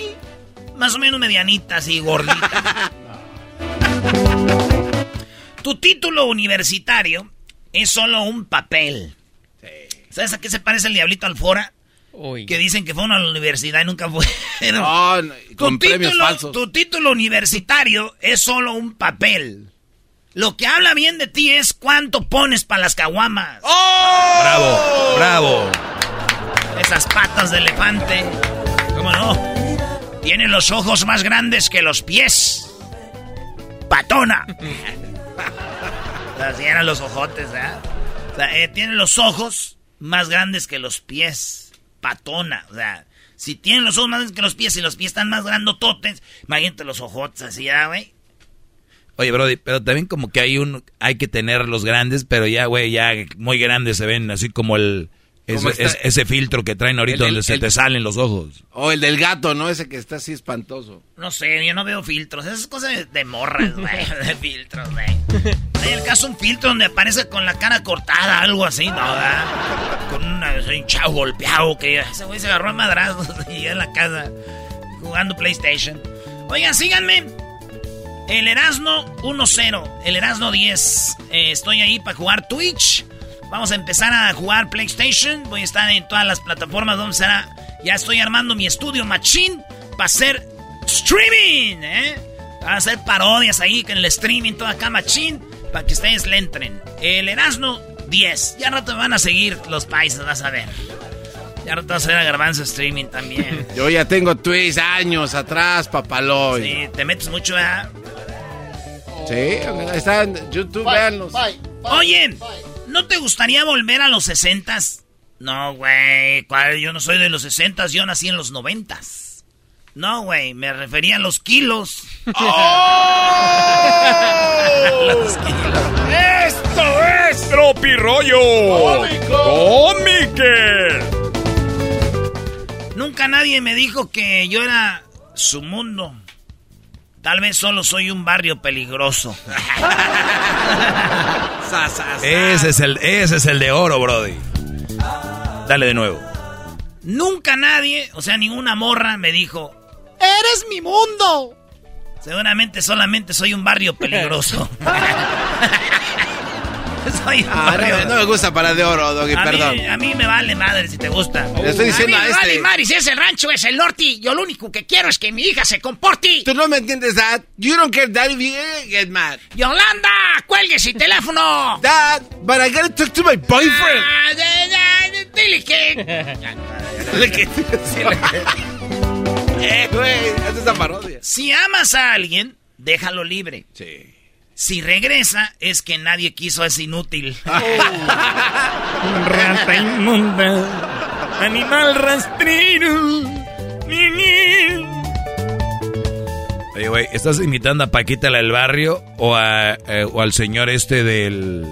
Más o menos medianita, así, gordita. tu título universitario es solo un papel. ¿Sabes a qué se parece el diablito Alfora? Que dicen que fueron a la universidad y nunca fueron. No, no, y tu, con premios título, falsos. tu título universitario es solo un papel. Lo que habla bien de ti es cuánto pones para las caguamas. ¡Oh! Bravo, bravo. Esas patas de elefante. ¿Cómo no? Tiene los ojos más grandes que los pies. Patona. Así eran los ojotes. O sea, eh, tiene los ojos más grandes que los pies. Patona. O sea, si tienen los ojos más grandes que los pies y los pies están más grandototes, imagínate los ojotes así, ¿verdad, güey? Oye, Brody, pero también como que hay un, hay que tener los grandes, pero ya, güey, ya muy grandes se ven así como el, es- ese filtro que traen ahorita El- el- donde se el- te salen los ojos. O el del gato, ¿no? Ese que está así espantoso. No sé, yo no veo filtros. Esas cosas de, de morras, güey. De filtros, güey. Hay el caso un filtro donde aparece con la cara cortada, algo así, ¿no? ¿verdad? Con una- un chavo golpeado que ese güey se agarró a madrazos y ya en la casa jugando PlayStation. Oigan, síganme. El Erasno 1-0, el Erasno 10. Eh, estoy ahí para jugar Twitch. Vamos a empezar a jugar PlayStation. Voy a estar en todas las plataformas donde será. Ya estoy armando mi estudio Machine para hacer streaming, ¿eh? Para hacer parodias ahí en el streaming, todo acá Machine, para que ustedes le entren. El Erasno 10. Ya rato me van a seguir los países, vas a ver. Ya rato vas a ver a Garbanzo streaming también. Yo ya tengo Twitch años atrás, papaloy. Sí, te metes mucho, ¿verdad? Sí, está en YouTube, véanlos. Oye, ¿no te gustaría volver a los sesentas? No, güey, ¿cuál? yo no soy de los sesentas, yo nací en los noventas. No, güey, me refería a los kilos. Los kilos. ¡Esto es Tropirollo! ¡Cómique! Nunca nadie me dijo que yo era su mundo. Tal vez solo soy un barrio peligroso. Ese es el, ese es el de oro, Brody. Dale de nuevo. Nunca nadie, o sea, ninguna morra me dijo, ¡Eres mi mundo! seguramente solamente soy un barrio peligroso. soy Ah, no, no me gusta para de oro, Doggy, a perdón. Mí, a mí me vale madre si te gusta. Le estoy diciendo a a, mí me este. vale madre si es el rancho, es el norte. Yo lo único que quiero es que mi hija se comporte. Tú no me entiendes, Dad. You don't care, Dad, if you get mad. Yolanda, cuelgue su teléfono. Dad, but I gotta talk to my boyfriend. Ah, de- de- que- dile que- Eh, güey, haz esa parodia. Si amas a alguien, déjalo libre. Sí. Si regresa, es que nadie quiso a ese inútil. Rata inmunda, animal rastrero. Oye, güey, ¿estás imitando a Paquita la del barrio o, a, eh, o al señor este del,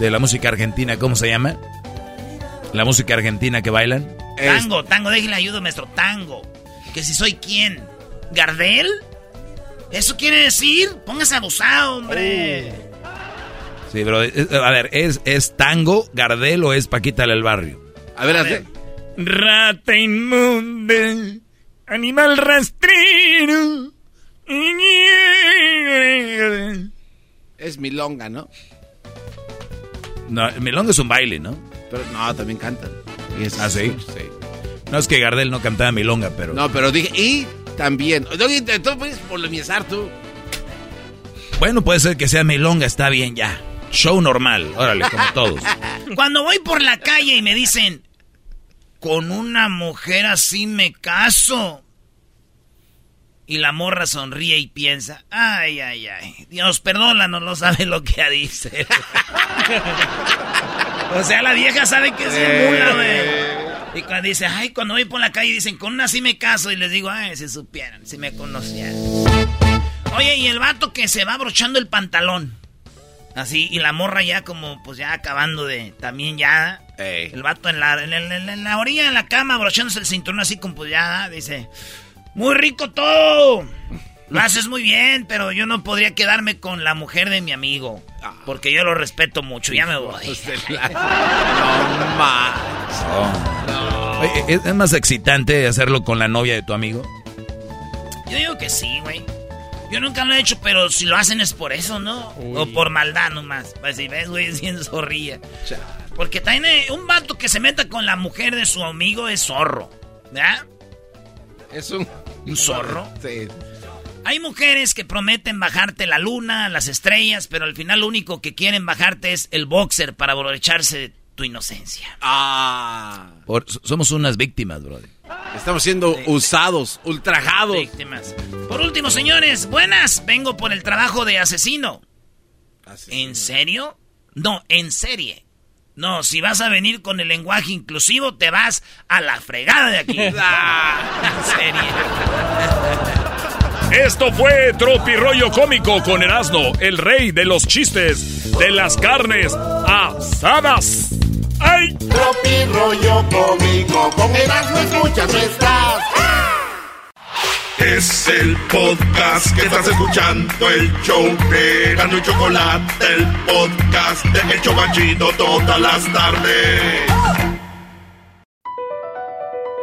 de la música argentina? ¿Cómo se llama? La música argentina que bailan. Tango, tango, déjale ayuda, maestro. Tango. Que si soy quién. ¿Gardel? ¿Eso quiere decir? Póngase abusado, hombre. Sí, bro. es- A ver, ¿es, ¿es tango, Gardel o es Paquita del barrio? A ver, hazle. Rata inmunda, animal rastrero. Es milonga, ¿no? No, melón es un baile, ¿no? Pero no, también cantan. Y es- ¿Ah, sí? No es que Gardel no cantaba milonga, pero... No, pero dije, y también. Tú puedes polemizar tú. Bueno, puede ser que sea milonga, está bien ya. Show normal, órale, como todos. Cuando voy por la calle y me dicen, con una mujer así me caso. Y la morra sonríe y piensa, ay, ay, ay, Dios, perdónanos, no sabe lo que dice. o sea, la vieja sabe que es bien mula, güey. Y cuando dice, ay, cuando voy por la calle dicen, con una así me caso. Y les digo, ay, si supieran, si me conocieran. Oye, y el vato que se va abrochando el pantalón. Así, y la morra ya como, pues ya acabando de, también ya. El vato en la, en, en la- en la orilla de la cama, abrochándose el cinturón así como, pues ya, dice, muy rico todo. Lo haces muy bien, pero yo no podría quedarme con la mujer de mi amigo. Porque yo lo respeto mucho, ya me voy. No más. Oye, ¿Es, es más excitante hacerlo con la novia de tu amigo? Yo digo que sí, güey. Yo nunca lo he hecho, pero si lo hacen es por eso, ¿no? O por maldad nomás. Pues si ves, güey, es bien zorrilla. Porque también eh, un vato que se meta con la mujer de su amigo es zorro. ¿Verdad? Es un... ¿Un zorro? Sí. Hay mujeres que prometen bajarte la luna, las estrellas, pero al final lo único que quieren bajarte es el boxer para aprovecharse de tu inocencia. Ah. Por- somos unas víctimas, brother. Estamos siendo usados, ultrajados. Víctimas. Por último, señores, buenas. Vengo por el trabajo de asesino. ¿En serio? No, en serie. No, si vas a venir con el lenguaje inclusivo, te vas a la fregada de aquí. Ah. en serio. Esto fue Tropi Rollo Cómico con Erasmo, el rey de los chistes de las carnes asadas. ¡Ay! Tropi rollo cómico, con Erasmo escuchas no estás. Es el podcast que estás escuchando, el show de Erasmo y Chocolate, el podcast de El Chobachito todas las tardes.